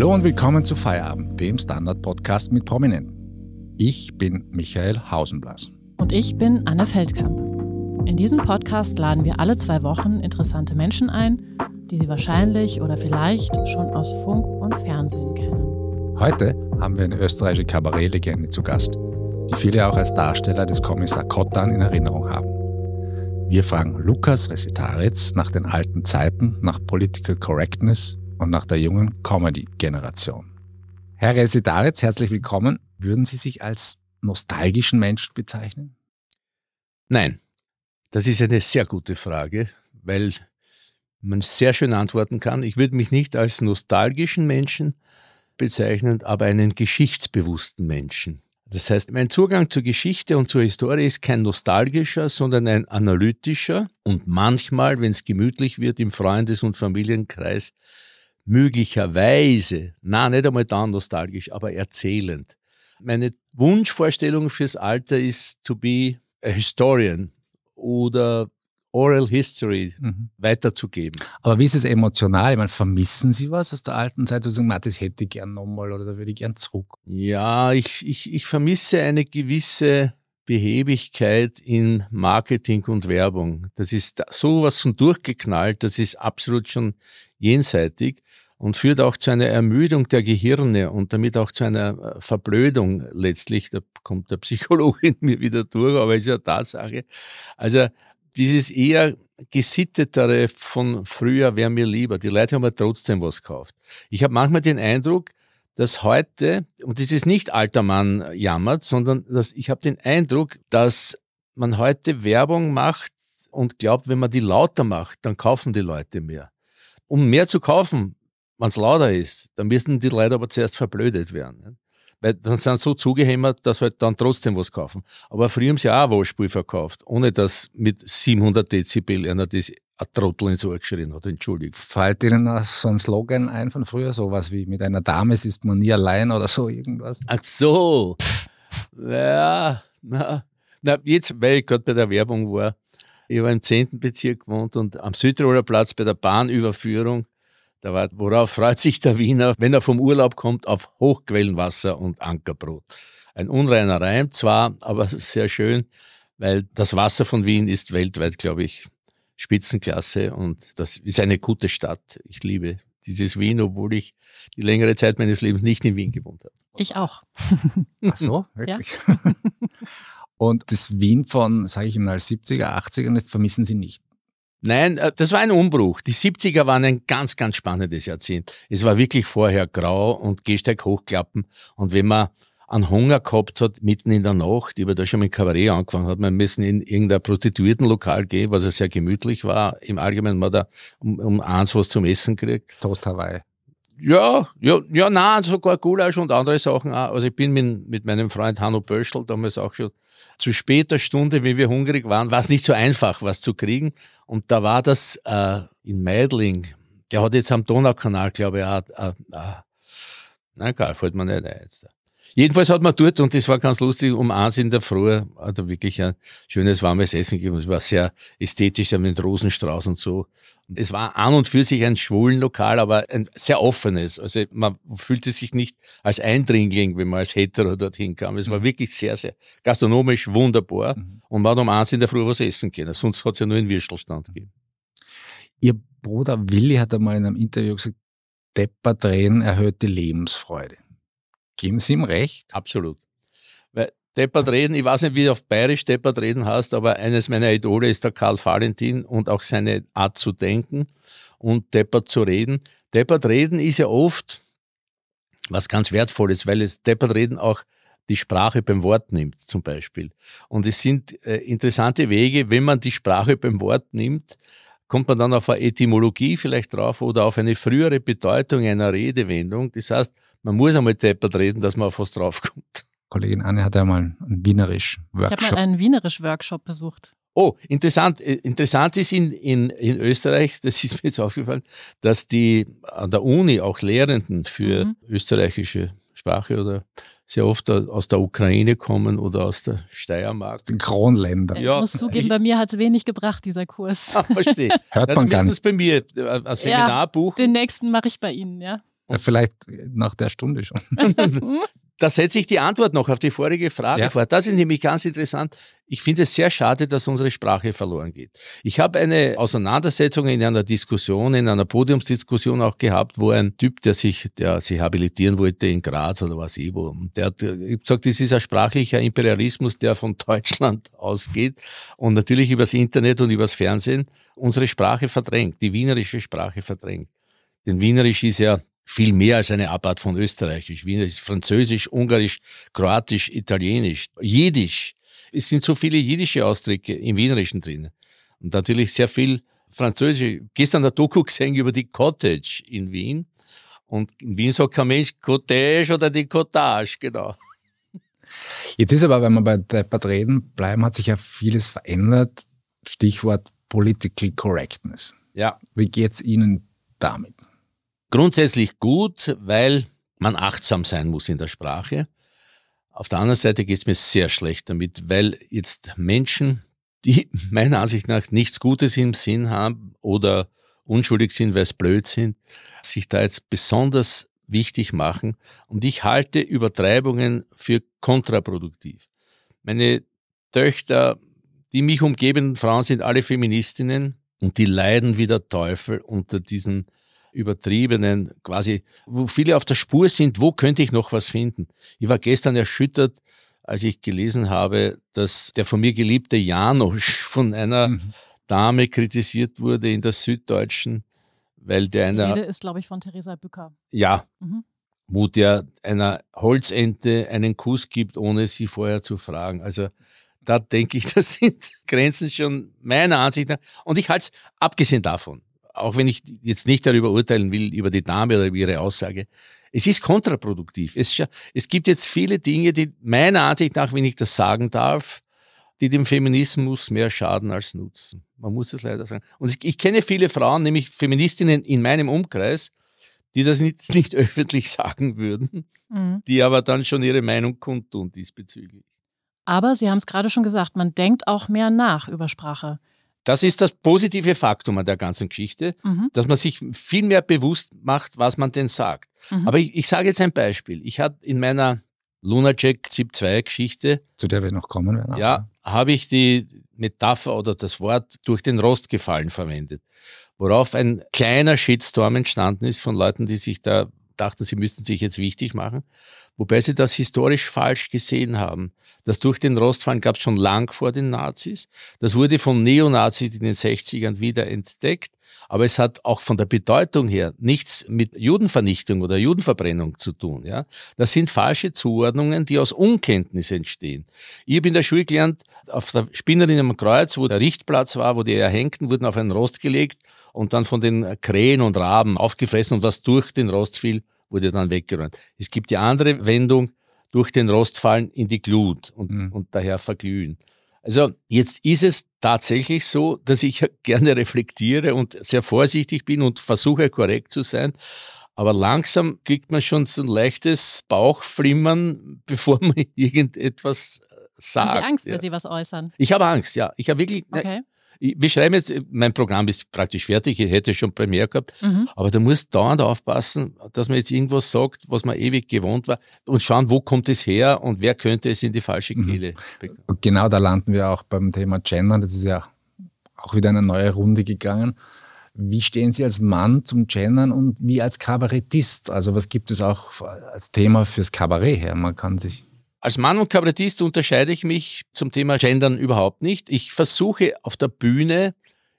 Hallo und willkommen zu Feierabend, dem Standard-Podcast mit Prominenten. Ich bin Michael Hausenblas. Und ich bin Anne Feldkamp. In diesem Podcast laden wir alle zwei Wochen interessante Menschen ein, die Sie wahrscheinlich oder vielleicht schon aus Funk und Fernsehen kennen. Heute haben wir eine österreichische Kabarettlegende zu Gast, die viele auch als Darsteller des Kommissar Kottan in Erinnerung haben. Wir fragen Lukas Resitaritz nach den alten Zeiten, nach Political Correctness und nach der jungen Comedy-Generation. Herr Residaritz, herzlich willkommen. Würden Sie sich als nostalgischen Menschen bezeichnen? Nein, das ist eine sehr gute Frage, weil man sehr schön antworten kann. Ich würde mich nicht als nostalgischen Menschen bezeichnen, aber einen geschichtsbewussten Menschen. Das heißt, mein Zugang zur Geschichte und zur Historie ist kein nostalgischer, sondern ein analytischer und manchmal, wenn es gemütlich wird, im Freundes- und Familienkreis möglicherweise, na, nicht einmal dann nostalgisch, aber erzählend. Meine Wunschvorstellung fürs Alter ist to be a historian oder Oral History mhm. weiterzugeben. Aber wie ist es emotional? Ich meine, vermissen Sie was aus der alten Zeit? Du sagst, das hätte ich gern nochmal oder da würde ich gern zurück. Ja, ich, ich, ich vermisse eine gewisse Behebigkeit in Marketing und Werbung. Das ist sowas von durchgeknallt, das ist absolut schon jenseitig und führt auch zu einer Ermüdung der Gehirne und damit auch zu einer äh, Verblödung letztlich. Da kommt der Psychologe in mir wieder durch, aber ist ja Tatsache. Also dieses eher gesittetere von früher wäre mir lieber. Die Leute haben ja trotzdem was gekauft. Ich habe manchmal den Eindruck, dass heute, und das ist nicht alter Mann jammert, sondern dass ich habe den Eindruck, dass man heute Werbung macht und glaubt, wenn man die lauter macht, dann kaufen die Leute mehr. Um mehr zu kaufen, wenn es lauter ist, dann müssen die Leute aber zuerst verblödet werden. Weil dann sind so zugehämmert, dass halt dann trotzdem was kaufen. Aber früher haben sie auch Waschspiel verkauft, ohne dass mit 700 Dezibel einer das ein Trottel ins Ohr geschrien hat. Entschuldigung. Fällt Ihnen noch so ein Slogan ein von früher? Sowas wie mit einer Dame ist man nie allein oder so irgendwas? Ach so. Ja, na, na jetzt, weil ich gerade bei der Werbung war, ich war im 10. Bezirk gewohnt und am Südtiroler Platz bei der Bahnüberführung da war, worauf freut sich der Wiener, wenn er vom Urlaub kommt, auf Hochquellenwasser und Ankerbrot. Ein unreiner Reim zwar, aber sehr schön, weil das Wasser von Wien ist weltweit, glaube ich, Spitzenklasse und das ist eine gute Stadt. Ich liebe dieses Wien, obwohl ich die längere Zeit meines Lebens nicht in Wien gewohnt habe. Ich auch. Ach so, wirklich. Ja. Und das Wien von, sage ich mal, 70er, 80er vermissen Sie nicht? Nein, äh, das war ein Umbruch. Die 70er waren ein ganz, ganz spannendes Jahrzehnt. Es war wirklich vorher grau und Gehsteig hochklappen. Und wenn man an Hunger gehabt hat, mitten in der Nacht, ich habe da schon mit Kabarett angefangen, hat man müssen in irgendein Prostituiertenlokal gehen, was ja sehr gemütlich war. Im Allgemeinen man da um, um eins was zum Essen gekriegt. Toast Hawaii. Ja, ja, ja, nein, sogar Gulasch und andere Sachen auch. Also ich bin mit, mit meinem Freund Hanno Böschel damals auch schon zu später Stunde, wie wir hungrig waren, war es nicht so einfach, was zu kriegen. Und da war das äh, in Meidling, der hat jetzt am Donaukanal, glaube ich, auch, äh, äh, na egal, fällt mir nicht ein jetzt. Jedenfalls hat man dort, und das war ganz lustig, um eins in der Früh, hat er wirklich ein schönes warmes Essen gegeben. Es war sehr ästhetisch mit Rosenstrauß und so. Es war an und für sich ein schwulen Lokal, aber ein sehr offenes. Also man fühlte sich nicht als Eindringling, wenn man als Hetero dorthin kam. Es war mhm. wirklich sehr, sehr gastronomisch wunderbar. Mhm. Und man hat um eins in der Früh was essen können. Sonst hat es ja nur einen Würstelstand gegeben. Ihr Bruder Willi hat einmal in einem Interview gesagt, Depper drehen erhöht die Lebensfreude. Geben Sie ihm recht? Absolut. Weil Deppert reden, ich weiß nicht, wie du auf Bayerisch Deppert reden hast, aber eines meiner Idole ist der Karl Valentin und auch seine Art zu denken und Deppert zu reden. Deppert reden ist ja oft was ganz Wertvolles, weil es Deppert reden auch die Sprache beim Wort nimmt, zum Beispiel. Und es sind äh, interessante Wege, wenn man die Sprache beim Wort nimmt, kommt man dann auf eine Etymologie vielleicht drauf oder auf eine frühere Bedeutung einer Redewendung. Das heißt, man muss einmal deppert reden, dass man auf was draufkommt. Kollegin Anne hat ja mal einen Wienerisch-Workshop. Ich habe mal einen Wienerisch-Workshop besucht. Oh, interessant. Äh, interessant ist in, in, in Österreich, das ist mir jetzt aufgefallen, dass die an der Uni auch Lehrenden für mhm. österreichische Sprache oder sehr oft aus der Ukraine kommen oder aus der Steiermark. Den Kronländern. Ich ja. muss zugeben, bei mir hat es wenig gebracht, dieser Kurs. Ah, verstehe. Hört man gar nicht. bei mir, äh, ein Seminarbuch. Ja, den nächsten mache ich bei Ihnen, ja. Ja, vielleicht nach der Stunde schon. Da setze ich die Antwort noch auf die vorige Frage ja. vor. Das ist nämlich ganz interessant. Ich finde es sehr schade, dass unsere Sprache verloren geht. Ich habe eine Auseinandersetzung in einer Diskussion, in einer Podiumsdiskussion auch gehabt, wo ein Typ, der sich, der sich habilitieren wollte in Graz oder was ich wo, der hat gesagt, das ist ein sprachlicher Imperialismus, der von Deutschland ausgeht und natürlich übers Internet und übers Fernsehen unsere Sprache verdrängt, die wienerische Sprache verdrängt. Denn Wienerisch ist ja viel mehr als eine Abart von Österreichisch. Wiener ist Französisch, Ungarisch, Kroatisch, Italienisch, Jiddisch. Es sind so viele jiddische Ausdrücke im Wienerischen drin. Und natürlich sehr viel Französisch. Gestern der Doku gesehen über die Cottage in Wien. Und in Wien sagt kein Mensch Cottage oder die Cottage, genau. Jetzt ist aber, wenn wir bei Deppert reden bleiben, hat sich ja vieles verändert. Stichwort Political Correctness. Ja. Wie geht es Ihnen damit? Grundsätzlich gut, weil man achtsam sein muss in der Sprache. Auf der anderen Seite geht es mir sehr schlecht damit, weil jetzt Menschen, die meiner Ansicht nach nichts Gutes im Sinn haben oder unschuldig sind, weil es blöd sind, sich da jetzt besonders wichtig machen. Und ich halte Übertreibungen für kontraproduktiv. Meine Töchter, die mich umgebenden Frauen sind alle Feministinnen und die leiden wie der Teufel unter diesen übertriebenen, quasi, wo viele auf der Spur sind, wo könnte ich noch was finden? Ich war gestern erschüttert, als ich gelesen habe, dass der von mir geliebte Janosch von einer mhm. Dame kritisiert wurde in der Süddeutschen, weil der einer. Die Rede ist, glaube ich, von Theresa Bücker. Ja. Mhm. Wo der einer Holzente einen Kuss gibt, ohne sie vorher zu fragen. Also da denke ich, das sind Grenzen schon meiner Ansicht nach. Und ich halte es, abgesehen davon, auch wenn ich jetzt nicht darüber urteilen will, über die Dame oder über ihre Aussage, es ist kontraproduktiv. Es, es gibt jetzt viele Dinge, die meiner Ansicht nach, wenn ich das sagen darf, die dem Feminismus mehr schaden als nutzen. Man muss es leider sagen. Und ich, ich kenne viele Frauen, nämlich Feministinnen in meinem Umkreis, die das nicht, nicht öffentlich sagen würden, mhm. die aber dann schon ihre Meinung kundtun diesbezüglich. Aber Sie haben es gerade schon gesagt, man denkt auch mehr nach über Sprache. Das ist das positive Faktum an der ganzen Geschichte, mhm. dass man sich viel mehr bewusst macht, was man denn sagt. Mhm. Aber ich, ich sage jetzt ein Beispiel. Ich hatte in meiner Lunacek ZIP 2 Geschichte, zu der wir noch kommen werden, ja, habe ich die Metapher oder das Wort durch den Rost gefallen verwendet, worauf ein kleiner Shitstorm entstanden ist von Leuten, die sich da dachten, sie müssten sich jetzt wichtig machen, wobei sie das historisch falsch gesehen haben. Das durch den Rostfallen gab es schon lang vor den Nazis. Das wurde von Neonazis in den 60ern wieder entdeckt. Aber es hat auch von der Bedeutung her nichts mit Judenvernichtung oder Judenverbrennung zu tun. Ja? Das sind falsche Zuordnungen, die aus Unkenntnis entstehen. Ich habe in der Schule gelernt, auf der Spinnerin am Kreuz, wo der Richtplatz war, wo die Erhängten wurden auf einen Rost gelegt und dann von den Krähen und Raben aufgefressen und was durch den Rost fiel, wurde dann weggeräumt. Es gibt die andere Wendung, durch den Rost fallen in die Glut und, mhm. und daher verglühen. Also jetzt ist es tatsächlich so, dass ich gerne reflektiere und sehr vorsichtig bin und versuche korrekt zu sein. Aber langsam kriegt man schon so ein leichtes Bauchflimmern, bevor man irgendetwas sagt. Haben Sie Angst, ja. wenn Sie was äußern? Ich habe Angst, ja. Ich habe wirklich. Ne, okay wir schreiben jetzt, mein Programm ist praktisch fertig, ich hätte schon Premiere gehabt, mhm. aber da muss dauernd aufpassen, dass man jetzt irgendwas sagt, was man ewig gewohnt war und schauen, wo kommt es her und wer könnte es in die falsche mhm. Kehle mhm. Genau, da landen wir auch beim Thema Gender, das ist ja auch wieder eine neue Runde gegangen. Wie stehen Sie als Mann zum Gendern und wie als Kabarettist? Also was gibt es auch als Thema fürs Kabarett her? Man kann sich als Mann und Kabarettist unterscheide ich mich zum Thema Gendern überhaupt nicht. Ich versuche auf der Bühne,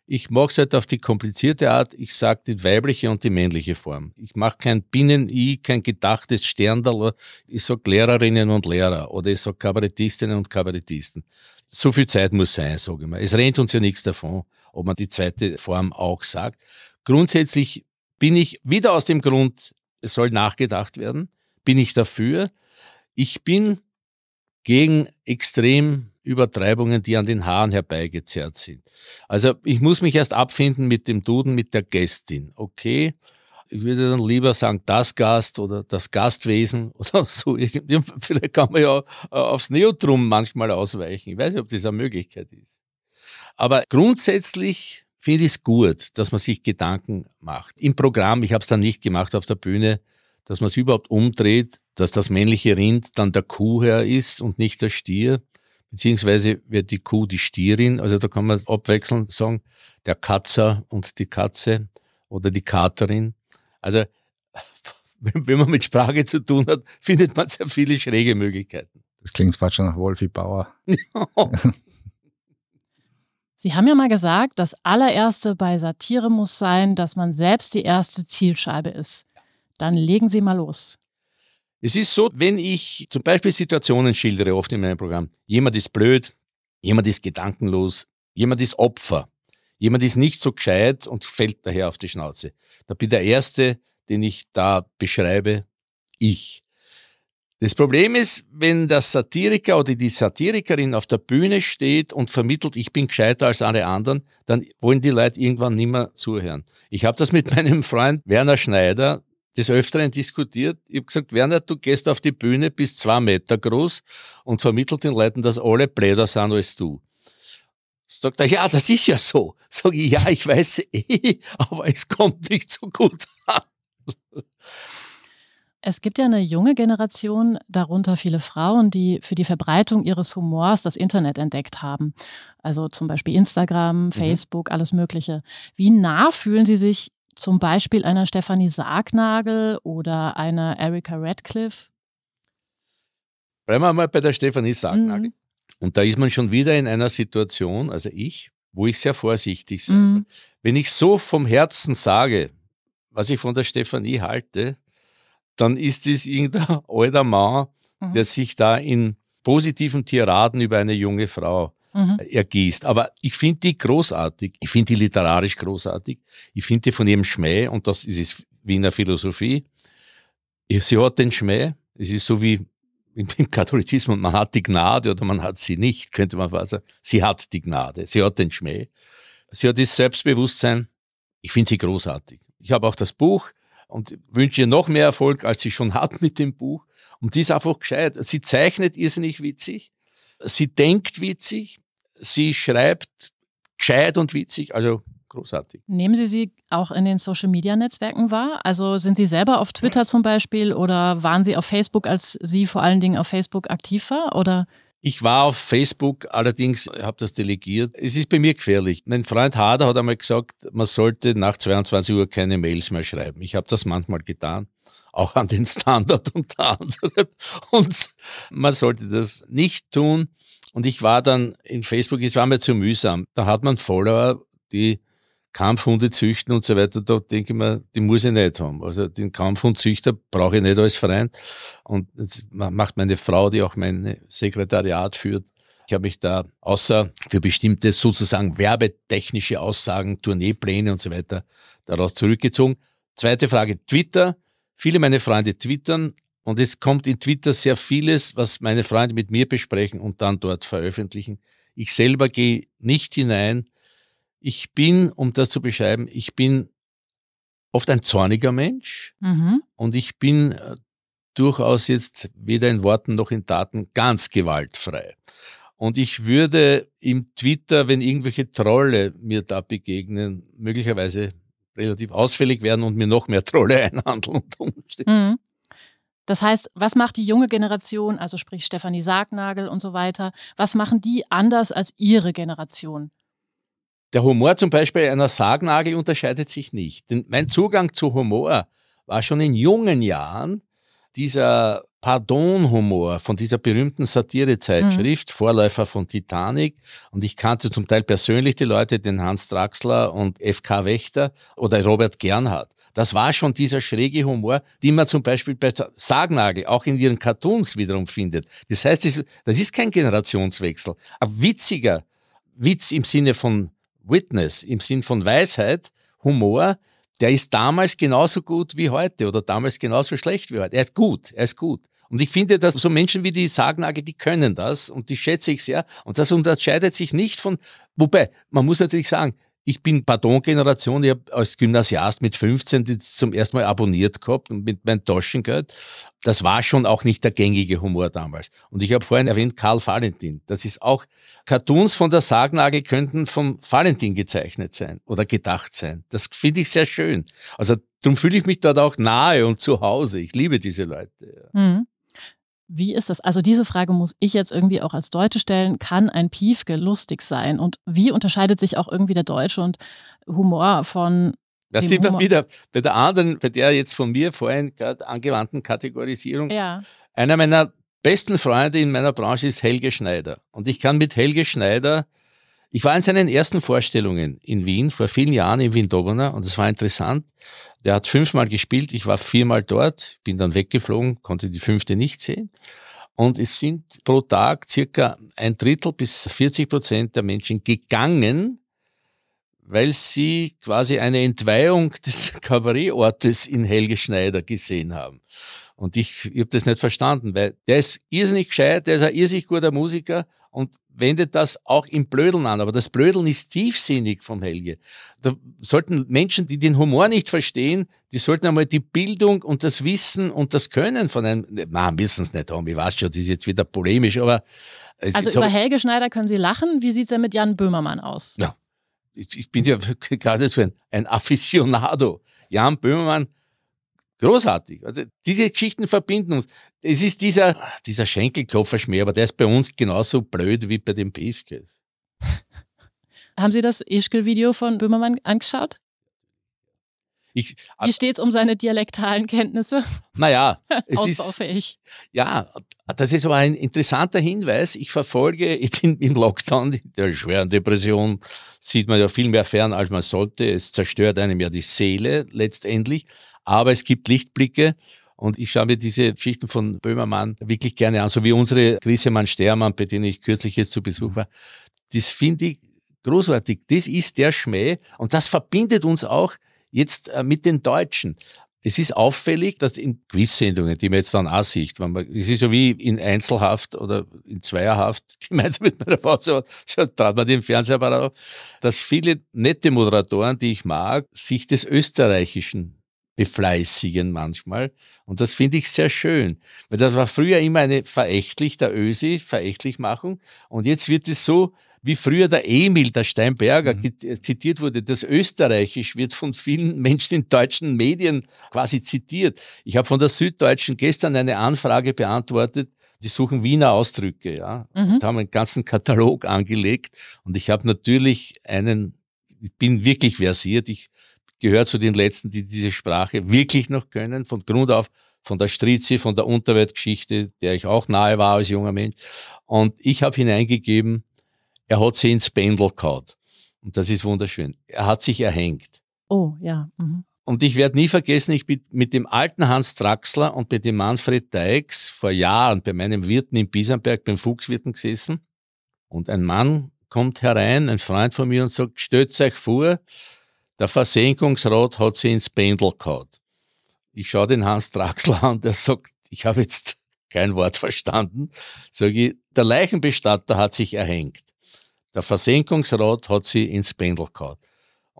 ich mache es halt auf die komplizierte Art, ich sage die weibliche und die männliche Form. Ich mache kein Binnen-I, kein gedachtes Sterndal, ich sage Lehrerinnen und Lehrer oder ich sage Kabarettistinnen und Kabarettisten. So viel Zeit muss sein, sage ich mal. Es rennt uns ja nichts davon, ob man die zweite Form auch sagt. Grundsätzlich bin ich wieder aus dem Grund, es soll nachgedacht werden, bin ich dafür. Ich bin gegen Extremübertreibungen, die an den Haaren herbeigezerrt sind. Also ich muss mich erst abfinden mit dem Duden, mit der Gästin. Okay, ich würde dann lieber sagen, das Gast oder das Gastwesen oder so. Vielleicht kann man ja äh, aufs Neotrum manchmal ausweichen. Ich weiß nicht, ob das eine Möglichkeit ist. Aber grundsätzlich finde ich es gut, dass man sich Gedanken macht. Im Programm, ich habe es dann nicht gemacht auf der Bühne, dass man es überhaupt umdreht, dass das männliche Rind dann der Kuhherr ist und nicht der Stier, beziehungsweise wird die Kuh die Stierin, also da kann man abwechselnd sagen, der Katzer und die Katze oder die Katerin. Also wenn man mit Sprache zu tun hat, findet man sehr viele schräge Möglichkeiten. Das klingt fast schon nach Wolfi Bauer. Sie haben ja mal gesagt, das allererste bei Satire muss sein, dass man selbst die erste Zielscheibe ist. Dann legen Sie mal los. Es ist so, wenn ich zum Beispiel Situationen schildere, oft in meinem Programm, jemand ist blöd, jemand ist gedankenlos, jemand ist Opfer, jemand ist nicht so gescheit und fällt daher auf die Schnauze. Da bin der Erste, den ich da beschreibe, ich. Das Problem ist, wenn der Satiriker oder die Satirikerin auf der Bühne steht und vermittelt, ich bin gescheiter als alle anderen, dann wollen die Leute irgendwann nicht mehr zuhören. Ich habe das mit meinem Freund Werner Schneider des Öfteren diskutiert. Ich habe gesagt, Werner, du gehst auf die Bühne, bist zwei Meter groß und vermittelt den Leuten, dass alle Bläder sind als du. Sagt er, ja, das ist ja so. Sag ich, ja, ich weiß eh, aber es kommt nicht so gut an. Es gibt ja eine junge Generation, darunter viele Frauen, die für die Verbreitung ihres Humors das Internet entdeckt haben. Also zum Beispiel Instagram, mhm. Facebook, mhm. alles Mögliche. Wie nah fühlen Sie sich zum Beispiel einer Stefanie Sargnagel oder einer Erika Radcliffe? Bleiben wir mal bei der Stefanie Sargnagel. Mhm. Und da ist man schon wieder in einer Situation, also ich, wo ich sehr vorsichtig sein mhm. Wenn ich so vom Herzen sage, was ich von der Stefanie halte, dann ist es irgendein alter Mann, mhm. der sich da in positiven Tiraden über eine junge Frau mhm. ergießt. Aber ich finde die großartig. Ich finde die literarisch großartig. Ich finde die von ihrem Schmäh, und das ist es der Philosophie. Sie hat den Schmäh. Es ist so wie im Katholizismus, man hat die Gnade oder man hat sie nicht, könnte man fast sagen. Sie hat die Gnade. Sie hat den Schmäh. Sie hat das Selbstbewusstsein. Ich finde sie großartig. Ich habe auch das Buch und wünsche ihr noch mehr Erfolg, als sie schon hat mit dem Buch. Und die ist einfach gescheit. Sie zeichnet irrsinnig witzig. Sie denkt witzig. Sie schreibt gescheit und witzig. Also großartig. Nehmen Sie sie auch in den Social-Media-Netzwerken wahr? Also sind Sie selber auf Twitter zum Beispiel oder waren Sie auf Facebook, als Sie vor allen Dingen auf Facebook aktiv war? Oder ich war auf Facebook, allerdings habe das delegiert. Es ist bei mir gefährlich. Mein Freund Hader hat einmal gesagt, man sollte nach 22 Uhr keine Mails mehr schreiben. Ich habe das manchmal getan, auch an den Standard unter anderem. Und man sollte das nicht tun. Und ich war dann in Facebook, es war mir zu mühsam. Da hat man Follower, die Kampfhunde züchten und so weiter, da denke ich mir, die muss ich nicht haben. Also den Kampfhundzüchter brauche ich nicht als Verein. Und das macht meine Frau, die auch mein Sekretariat führt. Ich habe mich da außer für bestimmte sozusagen werbetechnische Aussagen, Tourneepläne und so weiter daraus zurückgezogen. Zweite Frage, Twitter. Viele meiner Freunde twittern und es kommt in Twitter sehr vieles, was meine Freunde mit mir besprechen und dann dort veröffentlichen. Ich selber gehe nicht hinein, ich bin, um das zu beschreiben, ich bin oft ein zorniger Mensch mhm. und ich bin äh, durchaus jetzt weder in Worten noch in Taten ganz gewaltfrei. Und ich würde im Twitter, wenn irgendwelche Trolle mir da begegnen, möglicherweise relativ ausfällig werden und mir noch mehr Trolle einhandeln Mhm. Das heißt, was macht die junge Generation, also sprich Stefanie Sargnagel und so weiter, was machen die anders als ihre Generation? Der Humor zum Beispiel einer Sargnagel unterscheidet sich nicht. Denn mein Zugang zu Humor war schon in jungen Jahren dieser Pardon-Humor von dieser berühmten Satirezeitschrift, mhm. Vorläufer von Titanic. Und ich kannte zum Teil persönlich die Leute, den Hans Draxler und F.K. Wächter oder Robert Gernhardt. Das war schon dieser schräge Humor, den man zum Beispiel bei Sargnagel auch in ihren Cartoons wiederum findet. Das heißt, das ist kein Generationswechsel. Ein witziger Witz im Sinne von Witness im Sinn von Weisheit, Humor, der ist damals genauso gut wie heute oder damals genauso schlecht wie heute. Er ist gut, er ist gut. Und ich finde, dass so Menschen wie die Sargnagel, die können das und die schätze ich sehr. Und das unterscheidet sich nicht von, wobei, man muss natürlich sagen, Ich bin Pardon-Generation, ich habe als Gymnasiast mit 15 die zum ersten Mal abonniert gehabt und mit meinem Taschengeld. Das war schon auch nicht der gängige Humor damals. Und ich habe vorhin erwähnt Karl Valentin. Das ist auch, Cartoons von der Sargnagel könnten vom Valentin gezeichnet sein oder gedacht sein. Das finde ich sehr schön. Also darum fühle ich mich dort auch nahe und zu Hause. Ich liebe diese Leute. Mhm. Wie ist das? Also diese Frage muss ich jetzt irgendwie auch als Deutsche stellen. Kann ein Piefke lustig sein? Und wie unterscheidet sich auch irgendwie der Deutsche und Humor von da sind wir wieder bei der anderen, bei der jetzt von mir vorhin gerade angewandten Kategorisierung. Ja. Einer meiner besten Freunde in meiner Branche ist Helge Schneider. Und ich kann mit Helge Schneider, ich war in seinen ersten Vorstellungen in Wien vor vielen Jahren in Wien Dobona und es war interessant. Der hat fünfmal gespielt, ich war viermal dort, bin dann weggeflogen, konnte die fünfte nicht sehen. Und es sind pro Tag circa ein Drittel bis 40 Prozent der Menschen gegangen, weil sie quasi eine Entweihung des Kabarettortes in Helge Schneider gesehen haben. Und ich, ich habe das nicht verstanden, weil der ist irrsinnig gescheit, der ist ein irrsinnig guter Musiker und wendet das auch im Blödeln an. Aber das Blödeln ist tiefsinnig vom Helge. Da sollten Menschen, die den Humor nicht verstehen, die sollten einmal die Bildung und das Wissen und das Können von einem, na, müssen es nicht haben, ich weiß schon, das ist jetzt wieder polemisch, aber. Also über Helge Schneider können Sie lachen. Wie sieht es denn mit Jan Böhmermann aus? Ja, ich, ich bin ja gerade so ein, ein Aficionado. Jan Böhmermann Großartig. Also diese Geschichten verbinden uns. Es ist dieser, dieser Schenkelklopferschmäh, aber der ist bei uns genauso blöd wie bei den Beefkes. Haben Sie das Ischgl-Video von Böhmermann angeschaut? Ich, Wie steht es um seine dialektalen Kenntnisse? Naja, es ist. Ja, das ist aber ein interessanter Hinweis. Ich verfolge im Lockdown, der schweren Depression sieht man ja viel mehr fern, als man sollte. Es zerstört einem ja die Seele letztendlich. Aber es gibt Lichtblicke. Und ich schaue mir diese Geschichten von Böhmermann wirklich gerne an, so wie unsere Grisemann Stermann, bei denen ich kürzlich jetzt zu Besuch war. Das finde ich großartig. Das ist der Schmäh und das verbindet uns auch jetzt äh, mit den Deutschen. Es ist auffällig, dass in Quizsendungen, die man jetzt dann auch sieht, wenn man, es ist so wie in Einzelhaft oder in Zweierhaft, gemeinsam mit meiner Frau, so, so trat man den Fernsehapparat auf, dass viele nette Moderatoren, die ich mag, sich des Österreichischen befleißigen manchmal. Und das finde ich sehr schön. Weil das war früher immer eine verächtlich, der Ösi, Verächtlichmachung. Und jetzt wird es so, wie früher der Emil, der Steinberger, mhm. Äh, zitiert wurde. Das Österreichisch wird von vielen Menschen in deutschen Medien quasi zitiert. Ich habe von der Süddeutschen gestern eine Anfrage beantwortet. Die suchen Wiener Ausdrücke, ja, mhm. und haben einen ganzen Katalog angelegt. Und ich habe natürlich einen, ich bin wirklich versiert. Ich gehört zu den Letzten, die diese Sprache wirklich noch können, von Grund auf, von der Strizi, von der Unterweltgeschichte, der ich auch nahe war als junger Mensch. Und ich habe hineingegeben, er hat sie ins Pendel gehauen. Und das ist wunderschön. Er hat sich erhängt. Oh, ja. Mhm. Und ich werde nie vergessen, ich bin mit dem alten Hans Traxler und mit dem Manfred Deix vor Jahren bei meinem Wirten in Biesenberg beim Fuchswirten gesessen. Und ein Mann kommt herein, ein Freund von mir, und sagt, stellt euch vor, der Versenkungsrat hat sie ins Pendel gehauen. Ich schaue den Hans Draxler an, der sagt, ich habe jetzt kein Wort verstanden. Sage ich, der Leichenbestatter hat sich erhängt. Der Versenkungsrat hat sie ins Pendel gehauen.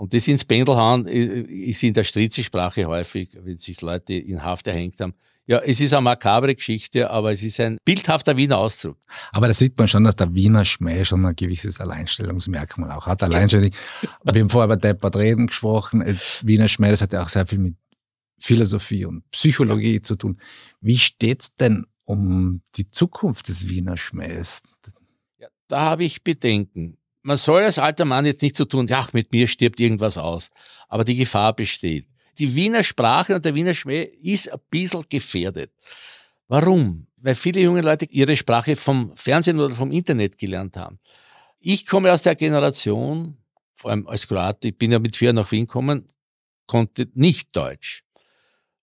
Und das ins Pendel hauen ist in der Strizi-Sprache häufig, wenn sich Leute in Haft erhängt haben, ja, es ist eine makabre Geschichte, aber es ist ein bildhafter Wiener Ausdruck. Aber da sieht man schon, dass der Wiener Schmäh schon ein gewisses Alleinstellungsmerkmal auch hat. Allein schon, wir haben vorher über Deppert reden gesprochen. Äh, Wiener Schmäh, das hat ja auch sehr viel mit Philosophie und Psychologie zu tun. Wie steht es denn um die Zukunft des Wiener Schmähs? Ja, da habe ich Bedenken. Man soll als alter Mann jetzt nicht so tun, ach, mit mir stirbt irgendwas aus. Aber die Gefahr besteht die Wiener Sprache und der Wiener Schmäh ist ein bisschen gefährdet. Warum? Weil viele junge Leute ihre Sprache vom Fernsehen oder vom Internet gelernt haben. Ich komme aus der Generation, vor allem als Kroat, ich bin ja mit vier nach Wien gekommen, konnte nicht Deutsch.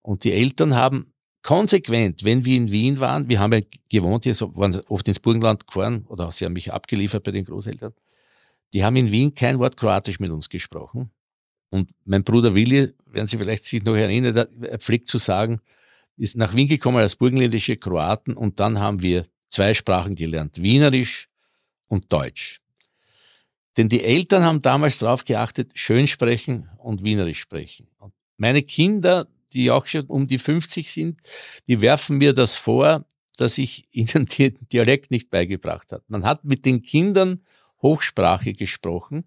Und die Eltern haben konsequent, wenn wir in Wien waren, wir haben ja gewohnt, hier waren oft ins Burgenland gefahren oder sie haben mich abgeliefert bei den Großeltern, die haben in Wien kein Wort Kroatisch mit uns gesprochen. Und mein Bruder Willi, werden Sie vielleicht sich noch erinnern, er pflegt zu sagen, ist nach Wien gekommen als burgenländische Kroaten und dann haben wir zwei Sprachen gelernt, Wienerisch und Deutsch. Denn die Eltern haben damals darauf geachtet, schön sprechen und wienerisch sprechen. Und meine Kinder, die auch schon um die 50 sind, die werfen mir das vor, dass ich ihnen den Dialekt nicht beigebracht habe. Man hat mit den Kindern Hochsprache gesprochen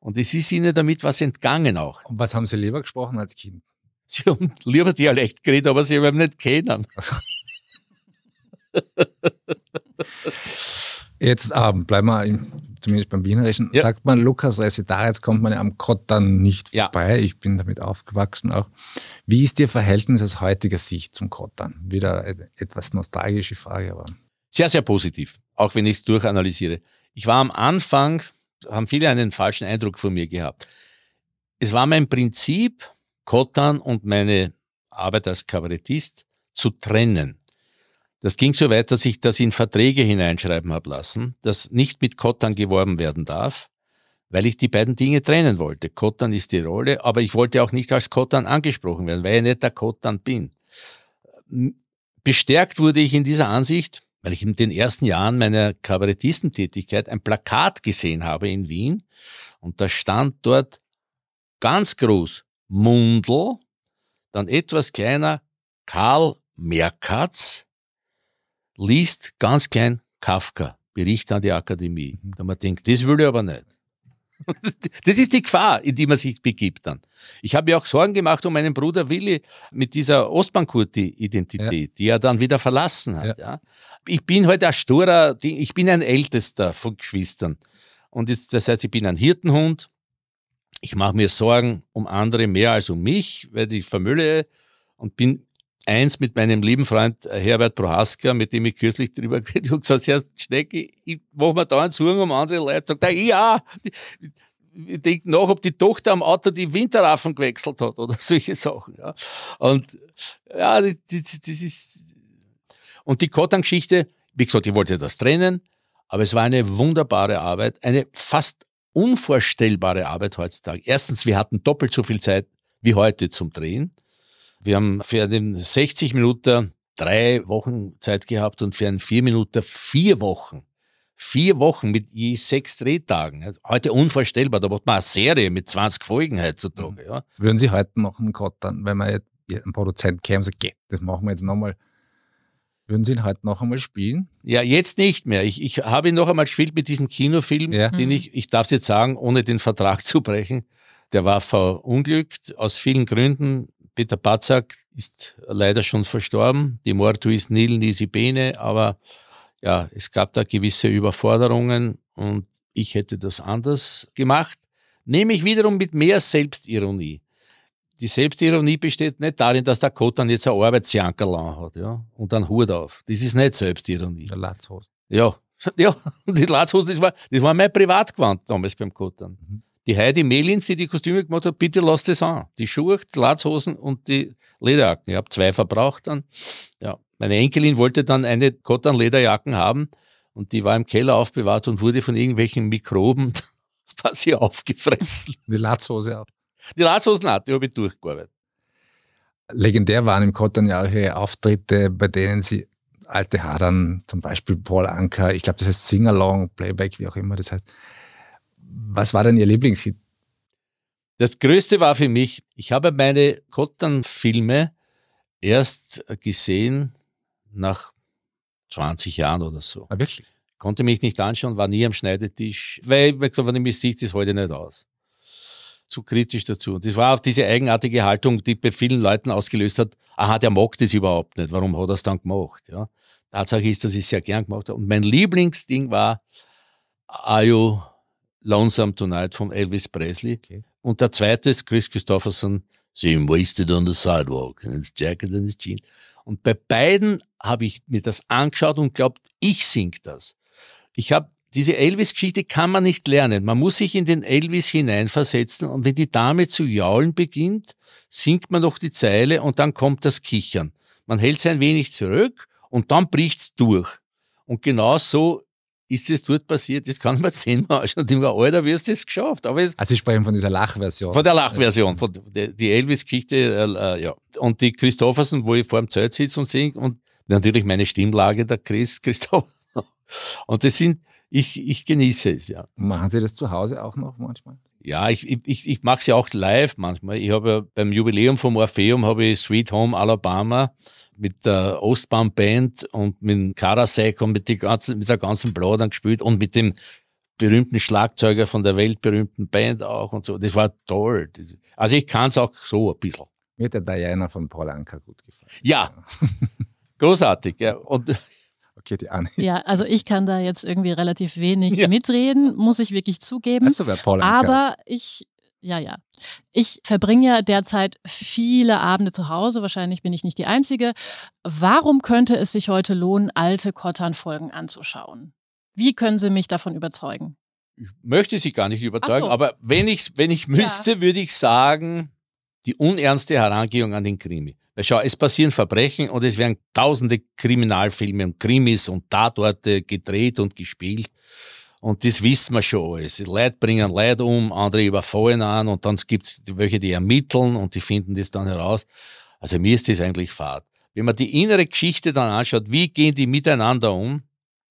und es ist ihnen damit was entgangen auch. Und was haben Sie lieber gesprochen als Kind? Sie haben lieber Dialekt geredet, aber sie haben ihn nicht kennen. Also. Jetzt ähm, bleiben wir im, zumindest beim Wienerischen. Ja. Sagt man Lukas Resitaritz, kommt man ja am Kottern nicht ja. vorbei. Ich bin damit aufgewachsen auch. Wie ist Ihr Verhältnis aus heutiger Sicht zum Kottern? Wieder etwas nostalgische Frage, aber. Sehr, sehr positiv, auch wenn ich es durchanalysiere. Ich war am Anfang, haben viele einen falschen Eindruck von mir gehabt. Es war mein Prinzip, Kottern und meine Arbeit als Kabarettist zu trennen. Das ging so weit, dass ich das in Verträge hineinschreiben habe lassen, dass nicht mit Kottern geworben werden darf, weil ich die beiden Dinge trennen wollte. Kottern ist die Rolle, aber ich wollte auch nicht als Kottern angesprochen werden, weil ich nicht der Kottern bin. Bestärkt wurde ich in dieser Ansicht, weil ich in den ersten Jahren meiner Kabarettistentätigkeit ein Plakat gesehen habe in Wien und da stand dort ganz groß Mundl, dann etwas kleiner Karl Merkatz, liest ganz klein Kafka, Bericht an die Akademie. Mhm. Da man denkt, das will ich aber nicht. Das ist die Gefahr, in die man sich begibt dann. Ich habe mir auch Sorgen gemacht um meinen Bruder Willi mit dieser Ostbankurti-Identität, ja. die er dann wieder verlassen hat. Ja. ja. Ich bin heute halt ein sturer, ich bin ein Ältester von Geschwistern. Und jetzt, das heißt, ich bin ein Hirtenhund. Ich mache mir Sorgen um andere mehr als um mich, weil ich vermülle und bin eins mit meinem lieben Freund äh, Herbert Prohaska, mit dem ich kürzlich drüber geredet habe, gesagt, Herr Schnecke, ich mache mir da einen Sorgen um andere Leute. Sagt er, ja, ich denke nach, ob die Tochter am Auto die Winterraffen gewechselt hat oder solche Sachen. Ja. Und ja, das, das, das ist. Und die Kottern-Geschichte, wie gesagt, ich wollte das trennen, aber es war eine wunderbare Arbeit, eine fast unvorstellbare Arbeit heutzutage. Erstens, wir hatten doppelt so viel Zeit wie heute zum Drehen. Wir haben für den 60 Minuten drei Wochen Zeit gehabt und für einen 4 Minuten vier Wochen. Vier Wochen mit je sechs Drehtagen. Heute unvorstellbar. Da macht man eine Serie mit 20 Folgen heutzutage. Mhm. Ja. Würden Sie heute noch einen dann, wenn man jetzt ein Produzent käme und sagt, okay, das machen wir jetzt nochmal. Würden Sie ihn heute noch einmal spielen? Ja, jetzt nicht mehr. Ich, ich habe ihn noch einmal gespielt mit diesem Kinofilm, ja. den ich, ich darf es jetzt sagen, ohne den Vertrag zu brechen. Der war verunglückt aus vielen Gründen. Peter Batzak ist leider schon verstorben. Die Mortuis nil nisi bene, aber ja, es gab da gewisse Überforderungen und ich hätte das anders gemacht. Nämlich wiederum mit mehr Selbstironie. Die Selbstironie besteht nicht darin, dass der Kotan jetzt eine Arbeitsjankerl hat ja, und einen Hut auf. Das ist nicht Selbstironie. Der Latzhose. Ja, ja, die Latzhose, das war, das war mein Privatgewand damals beim Kotan. Mhm. Die Heidi Melins, die die Kostüme gemacht hat, bitte lasst es an. Die Schuhe, die Latzhosen und die Lederjacken. Ich habe zwei verbraucht dann. Ja, meine Enkelin wollte dann eine Kottan-Lederjacken haben und die war im Keller aufbewahrt und wurde von irgendwelchen Mikroben quasi aufgefressen. Die Latzhose auch. Die Latzhosen hat, die habe ich durchgearbeitet. Legendär waren im Kottan ja auch ihre Auftritte, bei denen sie alte Hadern, zum Beispiel Paul Anker, ich glaube, das heißt Singalong, Playback, wie auch immer das heißt, was war denn Ihr Lieblingshit? Das Größte war für mich, ich habe meine Kottern-Filme erst gesehen nach 20 Jahren oder so. Ah, wirklich? Konnte mich nicht anschauen, war nie am Schneidetisch, weil ich gesagt mich sieht das heute nicht aus. Zu kritisch dazu. Und das war auch diese eigenartige Haltung, die bei vielen Leuten ausgelöst hat, aha, der mag das überhaupt nicht, warum hat er es dann gemacht? Ja. Tatsache ist, dass ich es sehr gern gemacht habe. Und mein Lieblingsding war Are You Lonesome Tonight von Elvis Presley. Okay. Und der zweite ist Chris Christopherson, Seem Wasted on the Sidewalk, in his jacket and his jeans. Und bei beiden habe ich mir das angeschaut und glaubt, ich sing das. Ich habe diese Elvis-Geschichte kann man nicht lernen. Man muss sich in den Elvis hineinversetzen und wenn die Dame zu jaulen beginnt, singt man noch die Zeile und dann kommt das Kichern. Man hält sich ein wenig zurück und dann bricht's durch. Und genau so ist es dort passiert? Das kann man zehnmal anschauen und denken, Alter, wie hast du das geschafft? Aber es, also Sie sprechen von dieser Lachversion. Von der Lachversion, von der, die Elvis-Geschichte, äh, äh, ja. Und die Christoffersen, wo ich vor dem Zelt sitze und singe und natürlich meine Stimmlage, der Chris Christoph. Und das sind, ich, ich genieße es, ja. Machen Sie das zu Hause auch noch manchmal? Ja, ich, ich, ich mache es ja auch live manchmal. Ich habe ja beim Jubiläum vom Orpheum habe ich Sweet Home Alabama mit der Ostbahn-Band und mit Karasek und mit, die ganzen, mit der ganzen Blaudern gespielt und mit dem berühmten Schlagzeuger von der weltberühmten Band auch und so. Das war toll. Also ich kann es auch so ein bisschen. Mir hat der Diana von Paul Anka gut gefallen. Ja, großartig. Ja. Und Okay, die Anne. Ja, also ich kann da jetzt irgendwie relativ wenig ja. mitreden, muss ich wirklich zugeben. Also wer Paul Anka Aber ich, ja, ja. Ich verbringe ja derzeit viele Abende zu Hause. Wahrscheinlich bin ich nicht die Einzige. Warum könnte es sich heute lohnen, alte Kottern-Folgen anzuschauen? Wie können Sie mich davon überzeugen? Ich möchte Sie gar nicht überzeugen, so. aber wenn ich, wenn ich müsste, ja. würde ich sagen, die unernste Herangehung an den Krimi. Weil schau, es passieren Verbrechen und es werden tausende Kriminalfilme und Krimis und Tatorte gedreht und gespielt. Und das wissen wir schon alles. Die Leute bringen Leute um, andere überfallen an und dann gibt es welche, die ermitteln und die finden das dann heraus. Also mir ist das eigentlich fad. Wenn man die innere Geschichte dann anschaut, wie gehen die miteinander um,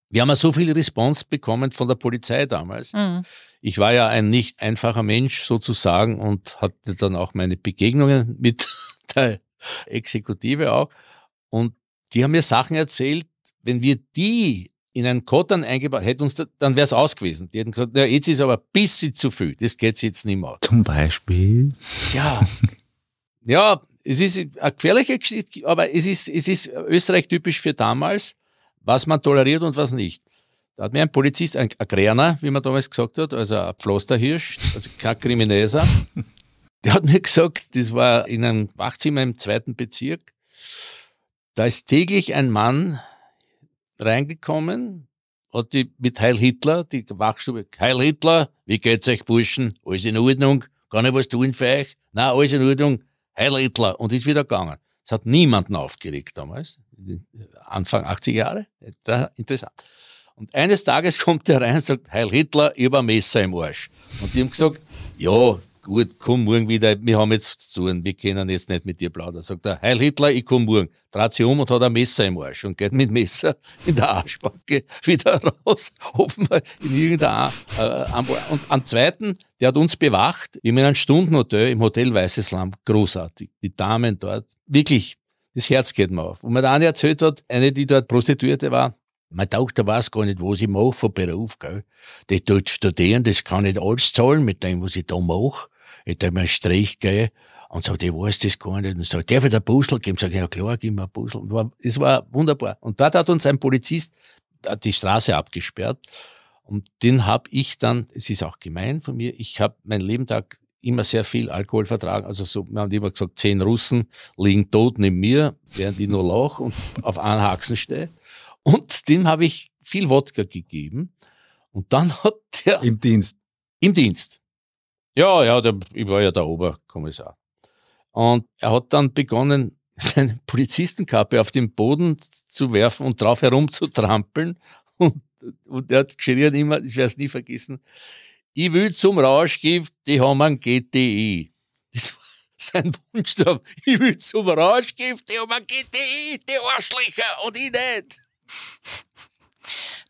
wir haben ja so viel Response bekommen von der Polizei damals. Mhm. Ich war ja ein nicht einfacher Mensch sozusagen und hatte dann auch meine Begegnungen mit der Exekutive auch. Und die haben mir Sachen erzählt, wenn wir die in einen Kottern eingebaut hätten, uns da, dann wäre es aus gewesen. Die hätten gesagt, ja, jetzt ist aber ein bisschen zu viel, das geht jetzt nicht mehr aus. Zum Beispiel? Ja, ja, es ist eine gefährliche Geschichte, aber es ist, es ist Österreich typisch für damals was man toleriert und was nicht. Da hat mir ein Polizist, ein Agräner, wie man damals gesagt hat, also ein Pflasterhirsch, also kein Krimineser, der hat mir gesagt, das war in einem Wachzimmer im zweiten Bezirk, da ist täglich ein Mann reingekommen, hat die mit Heil Hitler, die Wachstube, Heil Hitler, wie geht's euch Burschen? Alles in Ordnung? Kann ich was tun für euch? Na, alles in Ordnung. Heil Hitler. Und ist wieder gegangen. Es hat niemanden aufgeregt damals. Anfang 80 Jahre. Interessant. Und eines Tages kommt er rein und sagt, Heil Hitler, ein Messer im Arsch. Und die haben gesagt, ja, gut, komm morgen wieder, wir haben jetzt zu tun, wir können jetzt nicht mit dir plaudern. Sagt er, Heil Hitler, ich komme morgen. Dreht sich um und hat ein Messer im Arsch und geht mit Messer in der Arschbacke wieder raus, offenbar in irgendeiner äh, Und am zweiten, der hat uns bewacht, in einem Stundenhotel im Hotel Weißes Lamm, großartig. Die Damen dort, wirklich das Herz geht mir auf. Und mir der eine erzählt hat, eine, die dort Prostituierte war, meine Tochter weiß gar nicht, was ich mache von Beruf, gell. Die tut studieren, das kann nicht alles zahlen mit dem, was ich da mache. Ich darf mir einen Strich geben. Und sagt, ich weiß das gar nicht. Und sagt, darf ich dir Puzzle geben? Sag ich, ja klar, gib mir ein Puzzle. Es war wunderbar. Und dort hat uns ein Polizist die Straße abgesperrt. Und den habe ich dann, es ist auch gemein von mir, ich habe mein Leben Tag immer sehr viel Alkohol vertragen. Also so, wir haben immer gesagt, zehn Russen liegen tot neben mir, während ich nur lauch und auf einen Haxen stehe. Und dem habe ich viel Wodka gegeben. Und dann hat der... Im Dienst? Im Dienst. Ja, ja, der, ich war ja der Oberkommissar. Und er hat dann begonnen, seine Polizistenkappe auf den Boden zu werfen und drauf herumzutrampeln. Und, und er hat geschrien immer, ich werde es nie vergessen, ich will zum Rauschgift, die haben ein GTI. Das war sein Wunsch. Ich will zum Rauschgift, die haben ein GTI, die Arschlöcher und ich nicht.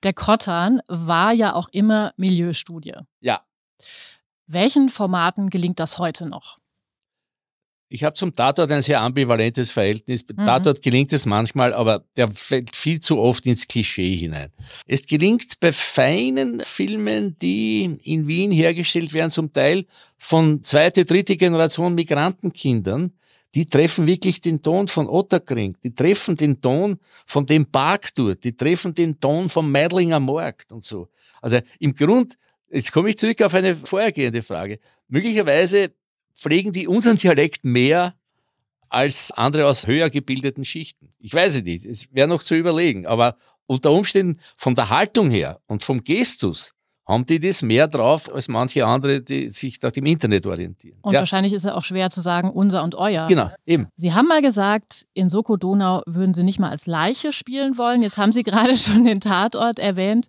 Der Kottan war ja auch immer Milieustudie. Ja. Welchen Formaten gelingt das heute noch? Ich habe zum Tatort ein sehr ambivalentes Verhältnis. Mhm. Tatort gelingt es manchmal, aber der fällt viel zu oft ins Klischee hinein. Es gelingt bei feinen Filmen, die in Wien hergestellt werden, zum Teil von zweite, dritte Generation Migrantenkindern, die treffen wirklich den Ton von Otterkring, die treffen den Ton von dem Park dort, die treffen den Ton vom Meidlinger Markt und so. Also im Grund, jetzt komme ich zurück auf eine vorhergehende Frage. Möglicherweise pflegen die unseren Dialekt mehr als andere aus höher gebildeten Schichten. Ich weiß es nicht, es wäre noch zu überlegen, aber unter Umständen von der Haltung her und vom Gestus haben die das mehr drauf als manche andere, die sich nach dem Internet orientieren. Und ja. wahrscheinlich ist es auch schwer zu sagen, unser und euer. Genau, eben. Sie haben mal gesagt, in Soko Donau würden Sie nicht mal als Leiche spielen wollen. Jetzt haben Sie gerade schon den Tatort erwähnt.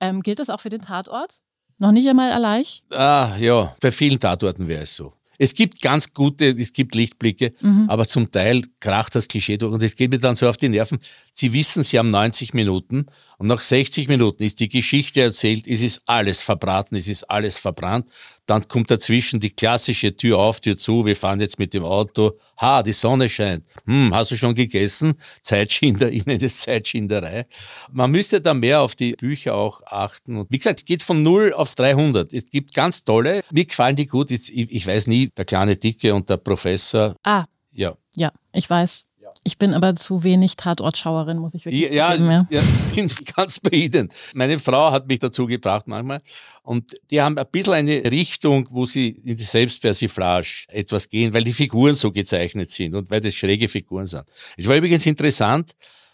Ähm, gilt das auch für den Tatort? Noch nicht einmal allein? Ah, ja, bei vielen Tatorten wäre es so. Es gibt ganz gute, es gibt Lichtblicke, mhm. aber zum Teil kracht das Klischee durch und es geht mir dann so auf die Nerven. Sie wissen, Sie haben 90 Minuten und nach 60 Minuten ist die Geschichte erzählt, es ist alles verbraten, es ist alles verbrannt. Dann kommt dazwischen die klassische Tür auf, Tür zu, wir fahren jetzt mit dem Auto, ha, die Sonne scheint. Hm, hast du schon gegessen? Zeitschinder, nenne das Zeitschinderei. Man müsste da mehr auf die Bücher auch achten. Und wie gesagt, es geht von 0 auf 300. Es gibt ganz tolle, mir gefallen die gut. Ich, ich weiß nie, der kleine Dicke und der Professor. Ah. Ja. Ja, ich weiß. Ich bin aber zu wenig Tatortschauerin, muss ich wirklich ja, zugeben. Ja, ja, ich bin ganz bei Ihnen. Meine Frau hat mich dazu gebracht manchmal. Und die haben ein bisschen eine Richtung, wo sie in die Selbstpersiflage etwas gehen, weil die Figuren so gezeichnet sind und weil das schräge Figuren sind. Es war übrigens interessant,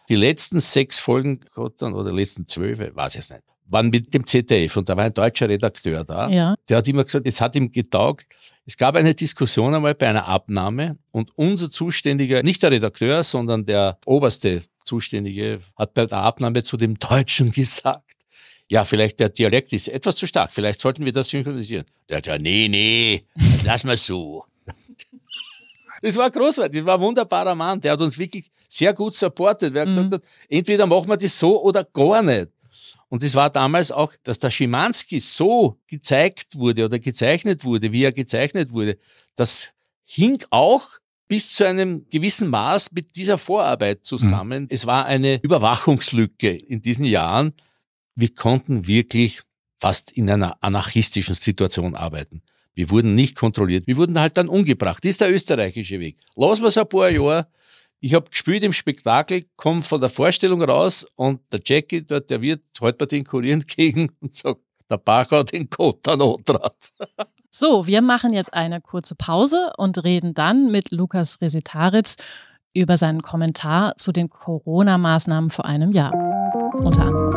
die letzten sechs Folgen oder die letzten zwölf, weiß ich jetzt nicht, waren mit dem ZDF und da war ein deutscher Redakteur da. Ja. Der hat immer gesagt, es hat ihm getaugt, es gab eine Diskussion einmal bei einer Abnahme und unser Zuständiger, nicht der Redakteur, sondern der oberste Zuständige, hat bei der Abnahme zu dem Deutschen gesagt, ja, vielleicht der Dialekt ist etwas zu stark, vielleicht sollten wir das synchronisieren. Der hat ja, nee, nee, lass mal so. Das war großartig, das war ein wunderbarer Mann, der hat uns wirklich sehr gut supportet. Wer mhm. gesagt hat, entweder machen wir das so oder gar nicht. Und es war damals auch, dass der Schimanski so gezeigt wurde oder gezeichnet wurde, wie er gezeichnet wurde. Das hing auch bis zu einem gewissen Maß mit dieser Vorarbeit zusammen. Mhm. Es war eine Überwachungslücke in diesen Jahren. Wir konnten wirklich fast in einer anarchistischen Situation arbeiten. Wir wurden nicht kontrolliert. Wir wurden halt dann umgebracht. Das ist der österreichische Weg. Lassen wir es ein paar Jahre, ich habe gespielt im Spektakel, komme von der Vorstellung raus und der Jackie dort, der wird halt bei den Kurieren entgegen und sagt, der Bach hat den Kota notrat. So, wir machen jetzt eine kurze Pause und reden dann mit Lukas Resitaritz über seinen Kommentar zu den Corona-Maßnahmen vor einem Jahr. Unter anderem.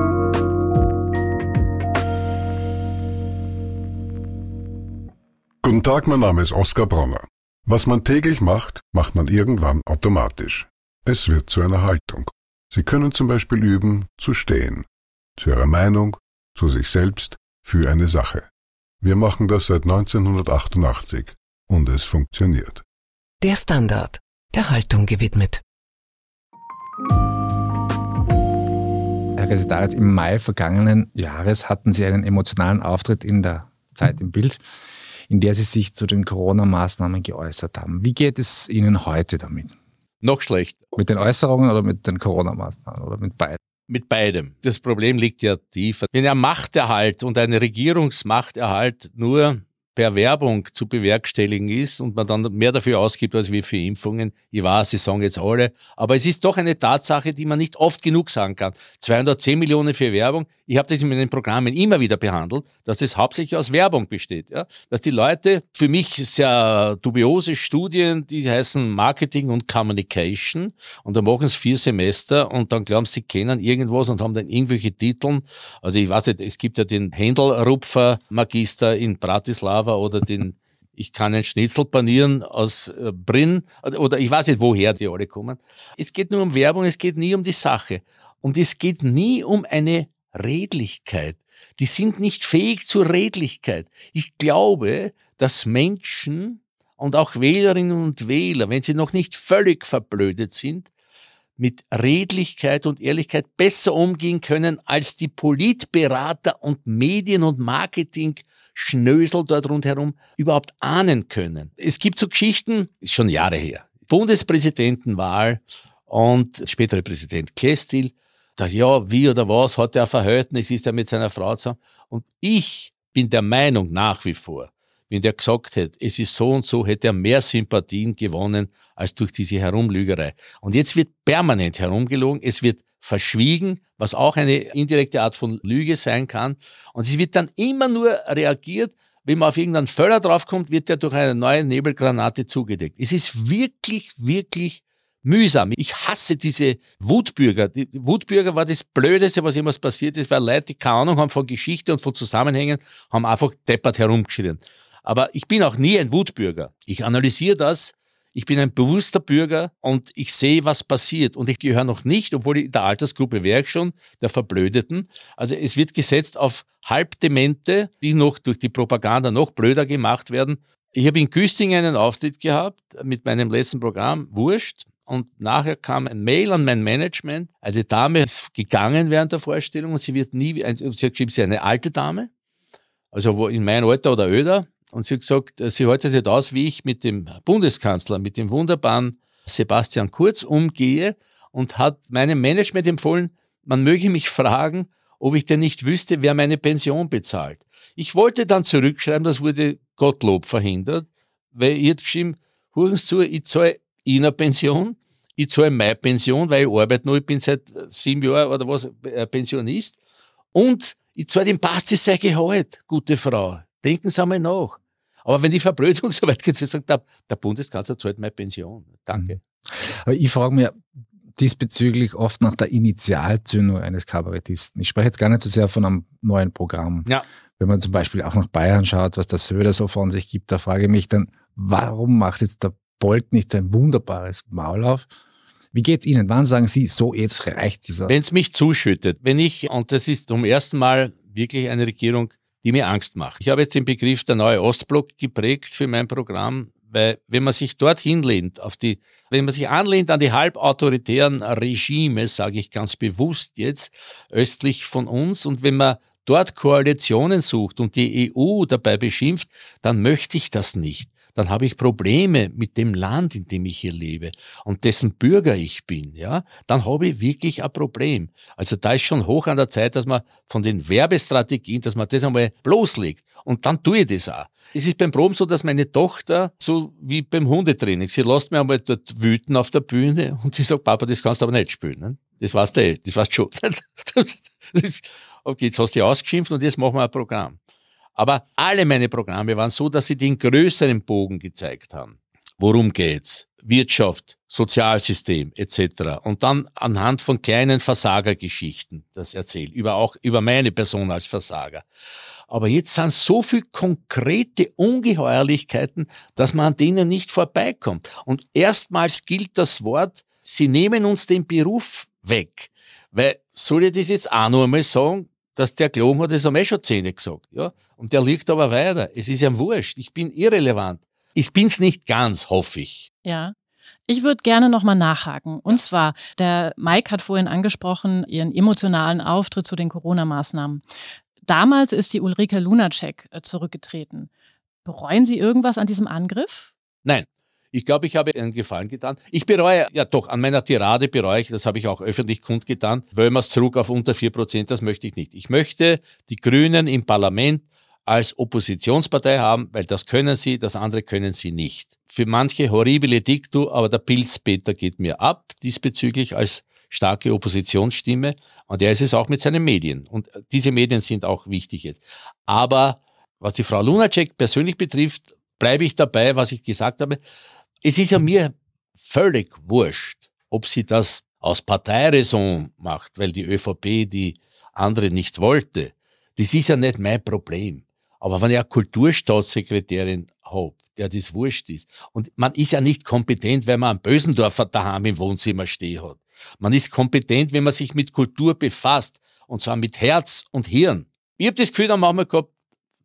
Guten Tag, mein Name ist Oskar Bronner. Was man täglich macht, macht man irgendwann automatisch. Es wird zu einer Haltung. Sie können zum Beispiel üben, zu stehen. Zu Ihrer Meinung, zu sich selbst, für eine Sache. Wir machen das seit 1988 und es funktioniert. Der Standard, der Haltung gewidmet. Herr Resetaritz, im Mai vergangenen Jahres hatten Sie einen emotionalen Auftritt in der Zeit im Bild in der Sie sich zu den Corona-Maßnahmen geäußert haben. Wie geht es Ihnen heute damit? Noch schlecht. Mit den Äußerungen oder mit den Corona-Maßnahmen oder mit beiden? Mit beidem. Das Problem liegt ja tiefer. Wenn ein Machterhalt und ein Regierungsmachterhalt nur per Werbung zu bewerkstelligen ist und man dann mehr dafür ausgibt als wie für Impfungen. Ich weiß, Sie sagen jetzt alle, aber es ist doch eine Tatsache, die man nicht oft genug sagen kann. 210 Millionen für Werbung. Ich habe das in meinen Programmen immer wieder behandelt, dass das hauptsächlich aus Werbung besteht. Ja? Dass die Leute, für mich sehr dubiose Studien, die heißen Marketing und Communication und da machen es vier Semester und dann glauben sie, kennen irgendwas und haben dann irgendwelche Titeln. Also ich weiß nicht, es gibt ja den Händelrupfer Magister in Bratislava Java oder den Ich kann ein Schnitzel panieren aus äh, Brinn oder ich weiß nicht, woher die alle kommen. Es geht nur um Werbung, es geht nie um die Sache. Und es geht nie um eine Redlichkeit. Die sind nicht fähig zur Redlichkeit. Ich glaube, dass Menschen und auch Wählerinnen und Wähler, wenn sie noch nicht völlig verblödet sind, mit Redlichkeit und Ehrlichkeit besser umgehen können als die Politberater und Medien- und Marketing-Schnösel dort rundherum überhaupt ahnen können. Es gibt so Geschichten, ist schon Jahre her, Bundespräsidentenwahl und spätere Präsident Kestil, da ja, wie oder was hat er Verhältnis, ist er mit seiner Frau zusammen. Und ich bin der Meinung nach wie vor, wenn der gesagt hätte, es ist so und so, hätte er mehr Sympathien gewonnen als durch diese Herumlügerei. Und jetzt wird permanent herumgelogen, es wird verschwiegen, was auch eine indirekte Art von Lüge sein kann. Und es wird dann immer nur reagiert, wenn man auf irgendeinen Völler draufkommt, wird der durch eine neue Nebelgranate zugedeckt. Es ist wirklich, wirklich mühsam. Ich hasse diese Wutbürger. Die Wutbürger war das Blödeste, was jemals passiert ist, weil Leute, die keine Ahnung haben von Geschichte und von Zusammenhängen, haben einfach deppert herumgeschrien. Aber ich bin auch nie ein Wutbürger. Ich analysiere das. Ich bin ein bewusster Bürger und ich sehe, was passiert. Und ich gehöre noch nicht, obwohl in der Altersgruppe wäre ich schon, der Verblödeten. Also es wird gesetzt auf Halbdemente, die noch durch die Propaganda noch blöder gemacht werden. Ich habe in Güsting einen Auftritt gehabt mit meinem letzten Programm, Wurscht. Und nachher kam ein Mail an mein Management. Eine Dame ist gegangen während der Vorstellung und sie wird nie, sie hat geschrieben, sie ist eine alte Dame, also in meinem Alter oder öder. Und sie hat gesagt, sie hält sich nicht aus, wie ich mit dem Bundeskanzler, mit dem wunderbaren Sebastian Kurz umgehe und hat meinem Management empfohlen, man möge mich fragen, ob ich denn nicht wüsste, wer meine Pension bezahlt. Ich wollte dann zurückschreiben, das wurde Gottlob verhindert, weil ihr geschrieben, huren zu, ich zahle Ihnen Pension, ich zahle meine Pension, weil ich arbeite noch, ich bin seit sieben Jahren oder was äh, Pensionist und ich zahle dem Basti sein Gehalt, gute Frau. Denken Sie einmal nach. Aber wenn die Verblödung so weit geht, sagt der, der Bundeskanzler zahlt meine Pension. Danke. Mhm. Aber ich frage mich diesbezüglich oft nach der Initialzündung eines Kabarettisten. Ich spreche jetzt gar nicht so sehr von einem neuen Programm. Ja. Wenn man zum Beispiel auch nach Bayern schaut, was der Söder so von sich gibt, da frage ich mich dann, warum macht jetzt der Bolt nicht sein wunderbares Maul auf? Wie geht's Ihnen? Wann sagen Sie, so jetzt reicht dieser? Wenn es mich zuschüttet, wenn ich, und das ist zum ersten Mal wirklich eine Regierung, die mir Angst macht. Ich habe jetzt den Begriff der neue Ostblock geprägt für mein Programm, weil wenn man sich dort hinlehnt, auf die, wenn man sich anlehnt an die halbautoritären Regime, sage ich ganz bewusst jetzt, östlich von uns, und wenn man dort Koalitionen sucht und die EU dabei beschimpft, dann möchte ich das nicht dann habe ich Probleme mit dem Land, in dem ich hier lebe und dessen Bürger ich bin, ja, dann habe ich wirklich ein Problem. Also da ist schon hoch an der Zeit, dass man von den Werbestrategien, dass man das einmal bloßlegt und dann tue ich das auch. Es ist beim Proben so, dass meine Tochter, so wie beim Hundetraining, sie lässt mir einmal dort wüten auf der Bühne und sie sagt, Papa, das kannst du aber nicht spielen. Ne? Das weißt du eh, das weißt du schon. okay, jetzt hast du ausgeschimpft und jetzt machen wir ein Programm. Aber alle meine Programme waren so, dass sie den größeren Bogen gezeigt haben. Worum geht's? Wirtschaft, Sozialsystem etc. Und dann anhand von kleinen Versagergeschichten das erzählt, über auch über meine Person als Versager. Aber jetzt sind so viel konkrete Ungeheuerlichkeiten, dass man an denen nicht vorbeikommt. Und erstmals gilt das Wort, sie nehmen uns den Beruf weg. Weil, soll ich das jetzt auch noch einmal sagen, dass der gelogen hat, das haben eh schon Zähne gesagt. Ja? Und der liegt aber weiter. Es ist ihm wurscht. Ich bin irrelevant. Ich bin's nicht ganz, hoffe ich. Ja. Ich würde gerne nochmal nachhaken. Und zwar, der Mike hat vorhin angesprochen, Ihren emotionalen Auftritt zu den Corona-Maßnahmen. Damals ist die Ulrike Lunacek äh, zurückgetreten. Bereuen Sie irgendwas an diesem Angriff? Nein. Ich glaube, ich habe einen Gefallen getan. Ich bereue, ja doch, an meiner Tirade bereue ich, das habe ich auch öffentlich kundgetan, es zurück auf unter 4%, das möchte ich nicht. Ich möchte die Grünen im Parlament als Oppositionspartei haben, weil das können sie, das andere können sie nicht. Für manche horribile Diktu, aber der Pilzpeter geht mir ab diesbezüglich als starke Oppositionsstimme und er ist es auch mit seinen Medien und diese Medien sind auch wichtig jetzt. Aber was die Frau Lunacek persönlich betrifft, bleibe ich dabei, was ich gesagt habe. Es ist ja mir völlig wurscht, ob sie das aus Parteiräson macht, weil die ÖVP die andere nicht wollte. Das ist ja nicht mein Problem. Aber wenn ich eine Kulturstaatssekretärin habe, der das wurscht ist, und man ist ja nicht kompetent, wenn man einen Bösendorfer daheim im Wohnzimmer stehen hat. Man ist kompetent, wenn man sich mit Kultur befasst, und zwar mit Herz und Hirn. Ich habe das Gefühl, haben wir gehabt,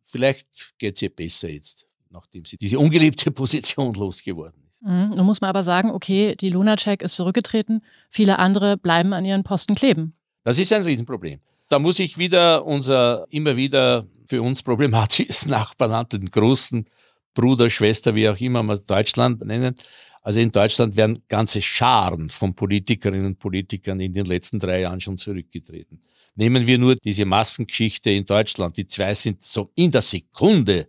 vielleicht geht es ihr besser jetzt, nachdem sie diese ungeliebte Position losgeworden. Mhm, nun muss man aber sagen, okay, die Lunacek ist zurückgetreten, viele andere bleiben an ihren Posten kleben. Das ist ein Riesenproblem. Da muss ich wieder unser immer wieder für uns problematisches Nachbarland, den großen Bruder, Schwester, wie auch immer wir Deutschland nennen. Also in Deutschland werden ganze Scharen von Politikerinnen und Politikern in den letzten drei Jahren schon zurückgetreten. Nehmen wir nur diese Maskengeschichte in Deutschland. Die zwei sind so in der Sekunde,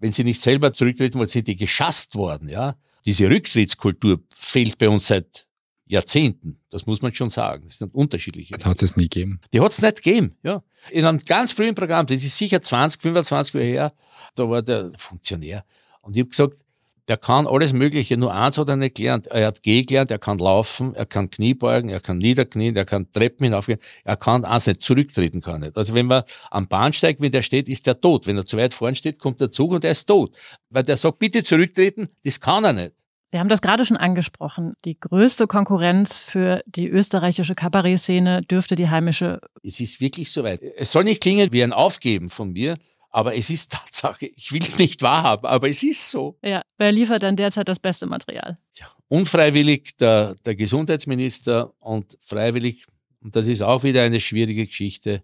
wenn sie nicht selber zurücktreten wollen, sind die geschasst worden. Ja, Diese Rücktrittskultur fehlt bei uns seit Jahrzehnten. Das muss man schon sagen. Das sind unterschiedliche. Hat es nie gegeben. Die hat es nicht gegeben, ja. In einem ganz frühen Programm, das ist sicher 20, 25 Jahre her, da war der Funktionär. Und ich habe gesagt, der kann alles Mögliche, nur eins hat er nicht gelernt. Er hat Geh gelernt, er kann laufen, er kann Knie beugen, er kann niederknien, er kann Treppen hinaufgehen, er kann eins nicht zurücktreten kann nicht. Also wenn man am Bahnsteig, wenn der steht, ist der tot. Wenn er zu weit vorn steht, kommt der Zug und er ist tot. Weil der sagt, bitte zurücktreten, das kann er nicht. Wir haben das gerade schon angesprochen. Die größte Konkurrenz für die österreichische Kabarettszene dürfte die heimische. Es ist wirklich soweit. Es soll nicht klingen wie ein Aufgeben von mir, Aber es ist Tatsache. Ich will es nicht wahrhaben, aber es ist so. Ja, wer liefert dann derzeit das beste Material? Ja, unfreiwillig der, der Gesundheitsminister und freiwillig, und das ist auch wieder eine schwierige Geschichte,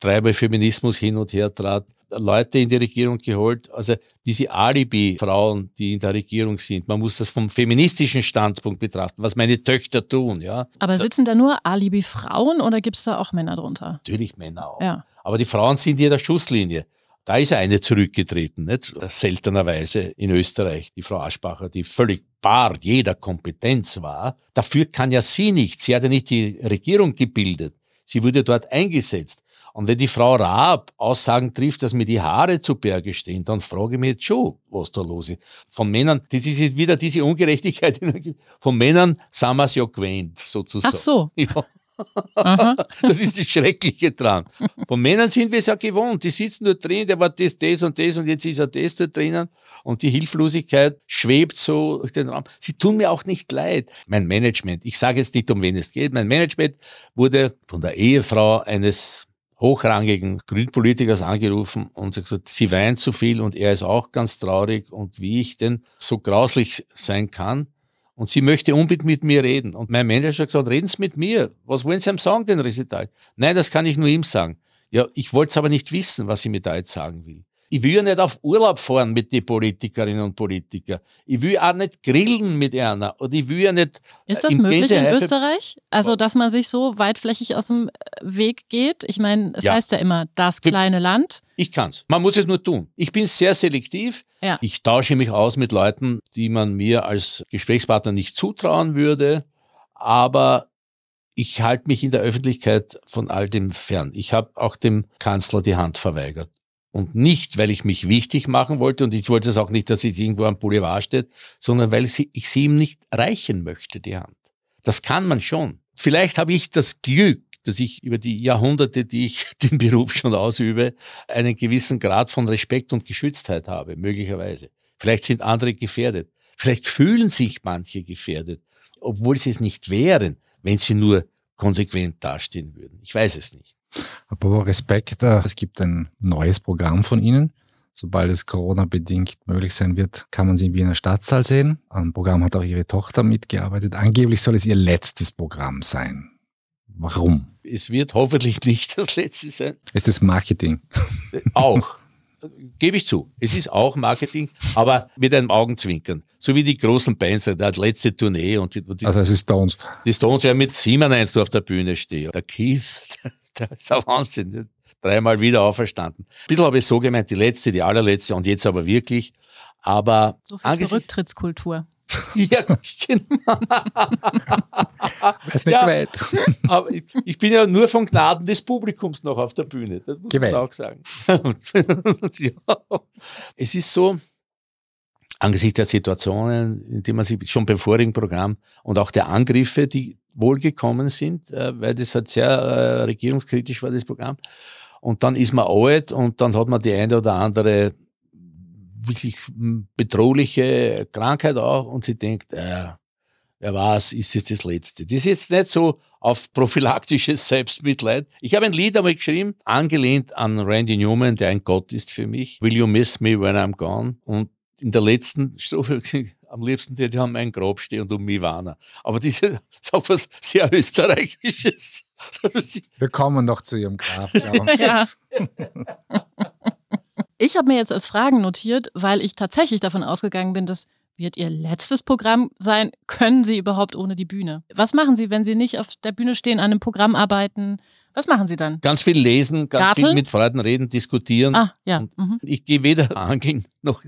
dreimal Feminismus hin und her trat, Leute in die Regierung geholt. Also diese Alibi-Frauen, die in der Regierung sind, man muss das vom feministischen Standpunkt betrachten, was meine Töchter tun. Ja. Aber sitzen da nur Alibi-Frauen oder gibt es da auch Männer drunter? Natürlich Männer auch. Ja. Aber die Frauen sind in der Schusslinie. Da ist eine zurückgetreten, nicht? seltenerweise in Österreich, die Frau Aschbacher, die völlig bar jeder Kompetenz war. Dafür kann ja sie nicht. Sie hat ja nicht die Regierung gebildet. Sie wurde dort eingesetzt. Und wenn die Frau Raab Aussagen trifft, dass mir die Haare zu Berge stehen, dann frage ich mich jetzt schon, was da los ist. Von Männern, das ist wieder diese Ungerechtigkeit. Von Männern sind wir es ja gewöhnt, sozusagen. Ach so. Ja. das ist das Schreckliche dran. Von Männern sind wir es ja gewohnt. Die sitzen nur drin, der war das, das und das und jetzt ist er das da drinnen. Und die Hilflosigkeit schwebt so durch den Raum. Sie tun mir auch nicht leid. Mein Management, ich sage jetzt nicht, um wen es geht, mein Management wurde von der Ehefrau eines hochrangigen Grünpolitikers angerufen und gesagt, sie weint zu viel und er ist auch ganz traurig und wie ich denn so grauslich sein kann. Und sie möchte unbedingt mit mir reden. Und mein Manager hat gesagt, reden Sie mit mir. Was wollen Sie ihm sagen, den Resital? Nein, das kann ich nur ihm sagen. Ja, ich wollte es aber nicht wissen, was sie mir da jetzt sagen will. Ich will ja nicht auf Urlaub fahren mit den Politikerinnen und Politikern. Ich will auch nicht grillen mit einer. Und ich will ja nicht. Ist äh, das möglich in Österreich? Also, dass man sich so weitflächig aus dem äh, Weg geht? Ich meine, es ja. heißt ja immer, das kleine Land. Ich kann's. Man muss es nur tun. Ich bin sehr selektiv. Ja. Ich tausche mich aus mit Leuten, die man mir als Gesprächspartner nicht zutrauen würde. Aber ich halte mich in der Öffentlichkeit von all dem fern. Ich habe auch dem Kanzler die Hand verweigert. Und nicht, weil ich mich wichtig machen wollte und ich wollte es auch nicht, dass es irgendwo am Boulevard steht, sondern weil sie, ich sie ihm nicht reichen möchte, die Hand. Das kann man schon. Vielleicht habe ich das Glück, dass ich über die Jahrhunderte, die ich den Beruf schon ausübe, einen gewissen Grad von Respekt und Geschütztheit habe, möglicherweise. Vielleicht sind andere gefährdet. Vielleicht fühlen sich manche gefährdet, obwohl sie es nicht wären, wenn sie nur konsequent dastehen würden. Ich weiß es nicht. Apropos Respekt, äh, es gibt ein neues Programm von Ihnen. Sobald es Corona-bedingt möglich sein wird, kann man Sie in Wiener Stadtsaal sehen. Am Programm hat auch Ihre Tochter mitgearbeitet. Angeblich soll es Ihr letztes Programm sein. Warum? Es wird hoffentlich nicht das letzte sein. Es ist Marketing. Auch. Gebe ich zu. Es ist auch Marketing, aber mit einem Augenzwinkern. So wie die großen Bands, der letzte Tournee und die, die, Also es ist Stones. Die Stones ja mit 97 auf der Bühne stehen. Der Keith, das ist ein Wahnsinn. Dreimal wieder auferstanden. Ein bisschen habe ich so gemeint, die letzte, die allerletzte und jetzt aber wirklich. Aber so viel Rücktrittskultur. ja, genau. ist nicht ja, weit. aber ich, ich, bin ja nur von Gnaden des Publikums noch auf der Bühne. Das muss Gewalt. man auch sagen. ja. Es ist so, angesichts der Situationen, in denen man sich schon beim vorigen Programm und auch der Angriffe, die wohlgekommen sind, äh, weil das halt sehr äh, regierungskritisch war, das Programm. Und dann ist man alt und dann hat man die eine oder andere wirklich bedrohliche Krankheit auch und sie denkt, äh, wer weiß, ist jetzt das Letzte. Das ist jetzt nicht so auf prophylaktisches Selbstmitleid. Ich habe ein Lied einmal geschrieben, angelehnt an Randy Newman, der ein Gott ist für mich. Will you miss me when I'm gone? Und in der letzten Strophe am liebsten die, die haben mein Grab stehen und um mich warnen. Aber diese ist auch was sehr Österreichisches. Wir kommen noch zu Ihrem Grab. Ja. ich habe mir jetzt als Fragen notiert, weil ich tatsächlich davon ausgegangen bin, dass wird Ihr letztes Programm sein. Können Sie überhaupt ohne die Bühne? Was machen Sie, wenn Sie nicht auf der Bühne stehen, an einem Programm arbeiten? Was machen Sie dann? Ganz viel lesen, ganz Garteln? viel mit Freunden reden, diskutieren. Ah, ja. Mhm. Ich gehe weder angeln noch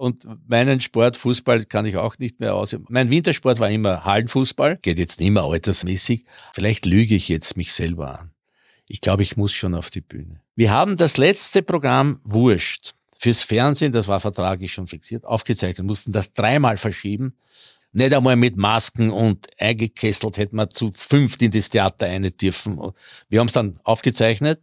Und meinen Sport, Fußball, kann ich auch nicht mehr aus. Mein Wintersport war immer Hallenfußball, geht jetzt nicht mehr altersmäßig. Vielleicht lüge ich jetzt mich selber an. Ich glaube, ich muss schon auf die Bühne. Wir haben das letzte Programm Wurscht fürs Fernsehen, das war vertraglich schon fixiert, aufgezeichnet, mussten das dreimal verschieben. Nicht einmal mit Masken und eingekesselt hätten wir zu fünft in das Theater eine dürfen. Wir haben es dann aufgezeichnet,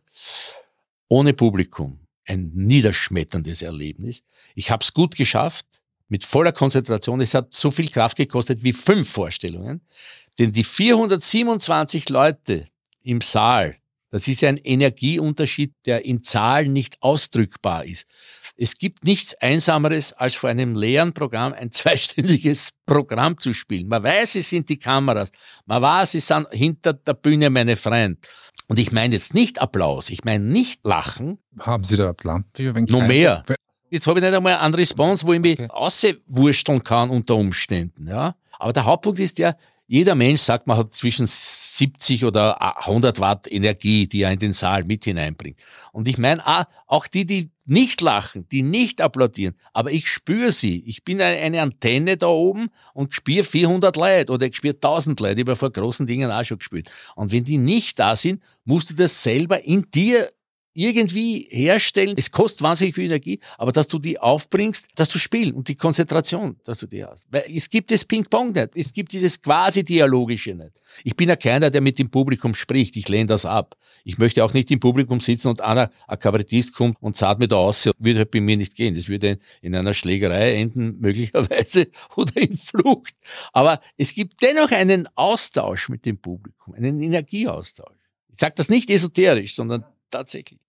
ohne Publikum ein niederschmetterndes Erlebnis. Ich habe es gut geschafft, mit voller Konzentration. Es hat so viel Kraft gekostet wie fünf Vorstellungen, denn die 427 Leute im Saal, Das ist ein Energieunterschied, der in Zahlen nicht ausdrückbar ist. Es gibt nichts Einsameres, als vor einem leeren Programm ein zweistündiges Programm zu spielen. Man weiß, es sind die Kameras. Man weiß, es sind hinter der Bühne meine Freunde. Und ich meine jetzt nicht Applaus, ich meine nicht Lachen. Haben Sie da Plan? Noch mehr. Jetzt habe ich nicht einmal einen Response, wo ich mich okay. auswursteln kann unter Umständen. Ja? Aber der Hauptpunkt ist der, jeder Mensch sagt, man hat zwischen 70 oder 100 Watt Energie, die er in den Saal mit hineinbringt. Und ich meine, auch die, die nicht lachen, die nicht applaudieren, aber ich spüre sie. Ich bin eine Antenne da oben und spüre 400 Leute oder ich spüre 1000 Leute. Ich habe vor großen Dingen auch schon gespielt. Und wenn die nicht da sind, musst du das selber in dir irgendwie herstellen. Es kostet wahnsinnig viel Energie, aber dass du die aufbringst, dass du spielst und die Konzentration, dass du die hast. Weil es gibt das Ping-Pong nicht. Es gibt dieses quasi Dialogische nicht. Ich bin ja keiner, der mit dem Publikum spricht. Ich lehne das ab. Ich möchte auch nicht im Publikum sitzen und einer, ein Kabarettist kommt und zahlt mir da aus. Würde halt bei mir nicht gehen. Das würde in einer Schlägerei enden, möglicherweise, oder in Flucht. Aber es gibt dennoch einen Austausch mit dem Publikum, einen Energieaustausch. Ich sage das nicht esoterisch, sondern tatsächlich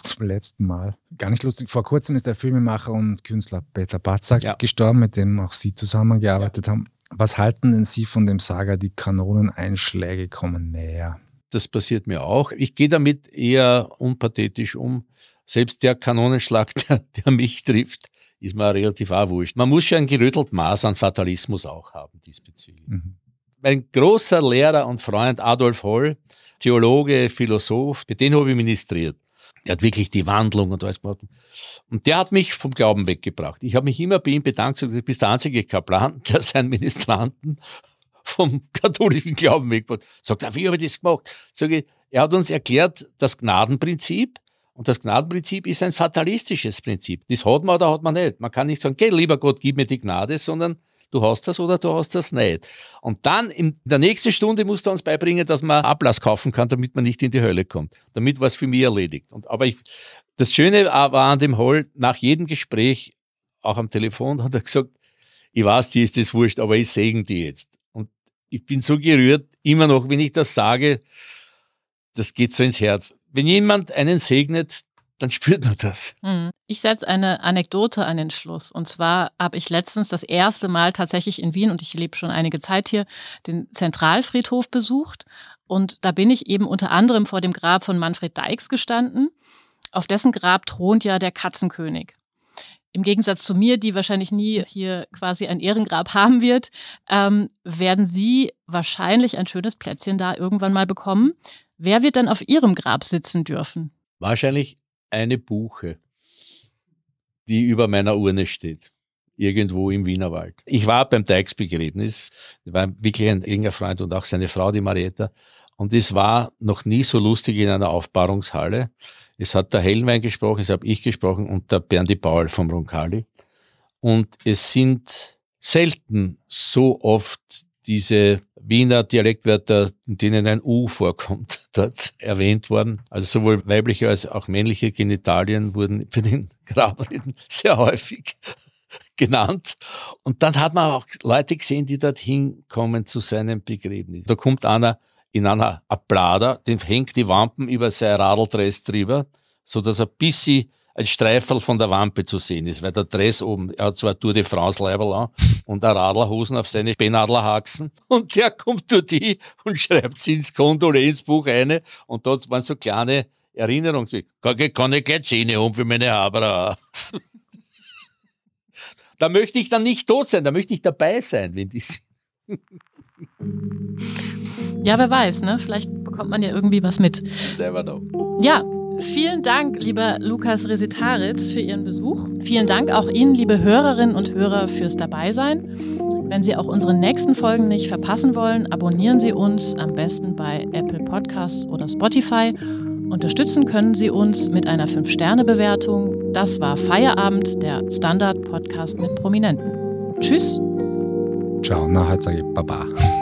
zum letzten Mal. Gar nicht lustig. Vor kurzem ist der Filmemacher und Künstler Peter Batzak ja. gestorben, mit dem auch Sie zusammengearbeitet ja. haben. Was halten denn Sie von dem Saga, die Kanoneneinschläge kommen näher? Das passiert mir auch. Ich gehe damit eher unpathetisch um. Selbst der Kanonenschlag, der, der mich trifft, ist mir relativ auch wurscht. Man muss schon ein gerüttelt Maß an Fatalismus auch haben diesbezüglich. Mhm. Mein großer Lehrer und Freund Adolf Holl, Theologe, Philosoph, mit dem habe ich ministriert. Er hat wirklich die Wandlung und alles gemacht. Und der hat mich vom Glauben weggebracht. Ich habe mich immer bei ihm bedankt, so, du bist der einzige Kaplan, der seinen Ministranten vom katholischen Glauben weggebracht Sagt er, wie habe ich das gemacht? Sag ich, er hat uns erklärt, das Gnadenprinzip. Und das Gnadenprinzip ist ein fatalistisches Prinzip. Das hat man oder hat man nicht. Man kann nicht sagen, geh, lieber Gott, gib mir die Gnade, sondern du hast das oder du hast das nicht. Und dann in der nächsten Stunde musst du uns beibringen, dass man Ablass kaufen kann, damit man nicht in die Hölle kommt. Damit war es für mich erledigt. Und, aber ich, das Schöne war an dem Hall, nach jedem Gespräch, auch am Telefon, hat er gesagt, ich weiß, dir ist das wurscht, aber ich segen die jetzt. Und ich bin so gerührt, immer noch, wenn ich das sage, das geht so ins Herz. Wenn jemand einen segnet, dann spürt man das. Hm. Ich setze eine Anekdote an den Schluss. Und zwar habe ich letztens das erste Mal tatsächlich in Wien, und ich lebe schon einige Zeit hier, den Zentralfriedhof besucht. Und da bin ich eben unter anderem vor dem Grab von Manfred Deix gestanden. Auf dessen Grab thront ja der Katzenkönig. Im Gegensatz zu mir, die wahrscheinlich nie hier quasi ein Ehrengrab haben wird, ähm, werden Sie wahrscheinlich ein schönes Plätzchen da irgendwann mal bekommen. Wer wird dann auf Ihrem Grab sitzen dürfen? Wahrscheinlich eine Buche, die über meiner Urne steht. Irgendwo im Wienerwald. Ich war beim Deichsbegräbnis, war wirklich ein enger Freund und auch seine Frau, die Marietta. Und es war noch nie so lustig in einer Aufbahrungshalle. Es hat der Hellwein gesprochen, es habe ich gesprochen und der Berndi Paul vom Roncalli. Und es sind selten so oft diese Wiener Dialektwörter, in denen ein U vorkommt, dort erwähnt worden. Also sowohl weibliche als auch männliche Genitalien wurden für den Grabreden sehr häufig genannt. Und dann hat man auch Leute gesehen, die dorthin kommen zu seinem Begräbnis. Da kommt einer in einer Ablada, dem hängt die Wampen über sein Radeldress drüber, so dass er bis sie ein Streifel von der Wampe zu sehen ist, weil der Dress oben, er hat zwar Tour de France Leiberl an und ein Radlerhosen auf seine Spenadlerhaxen und der kommt durch die und schreibt sie ins Kondolenzbuch eine und dort waren so kleine Erinnerungen, kann, kann ich gleich Zähne um für meine Haber. da möchte ich dann nicht tot sein, da möchte ich dabei sein, wenn die sind. Ja, wer weiß, ne? Vielleicht bekommt man ja irgendwie was mit. Never know. Ja, Vielen Dank, lieber Lukas Resitaritz, für Ihren Besuch. Vielen Dank auch Ihnen, liebe Hörerinnen und Hörer, fürs Dabeisein. Wenn Sie auch unsere nächsten Folgen nicht verpassen wollen, abonnieren Sie uns am besten bei Apple Podcasts oder Spotify. Unterstützen können Sie uns mit einer 5-Sterne-Bewertung. Das war Feierabend, der Standard-Podcast mit Prominenten. Tschüss. Ciao, nachher sage ich Baba.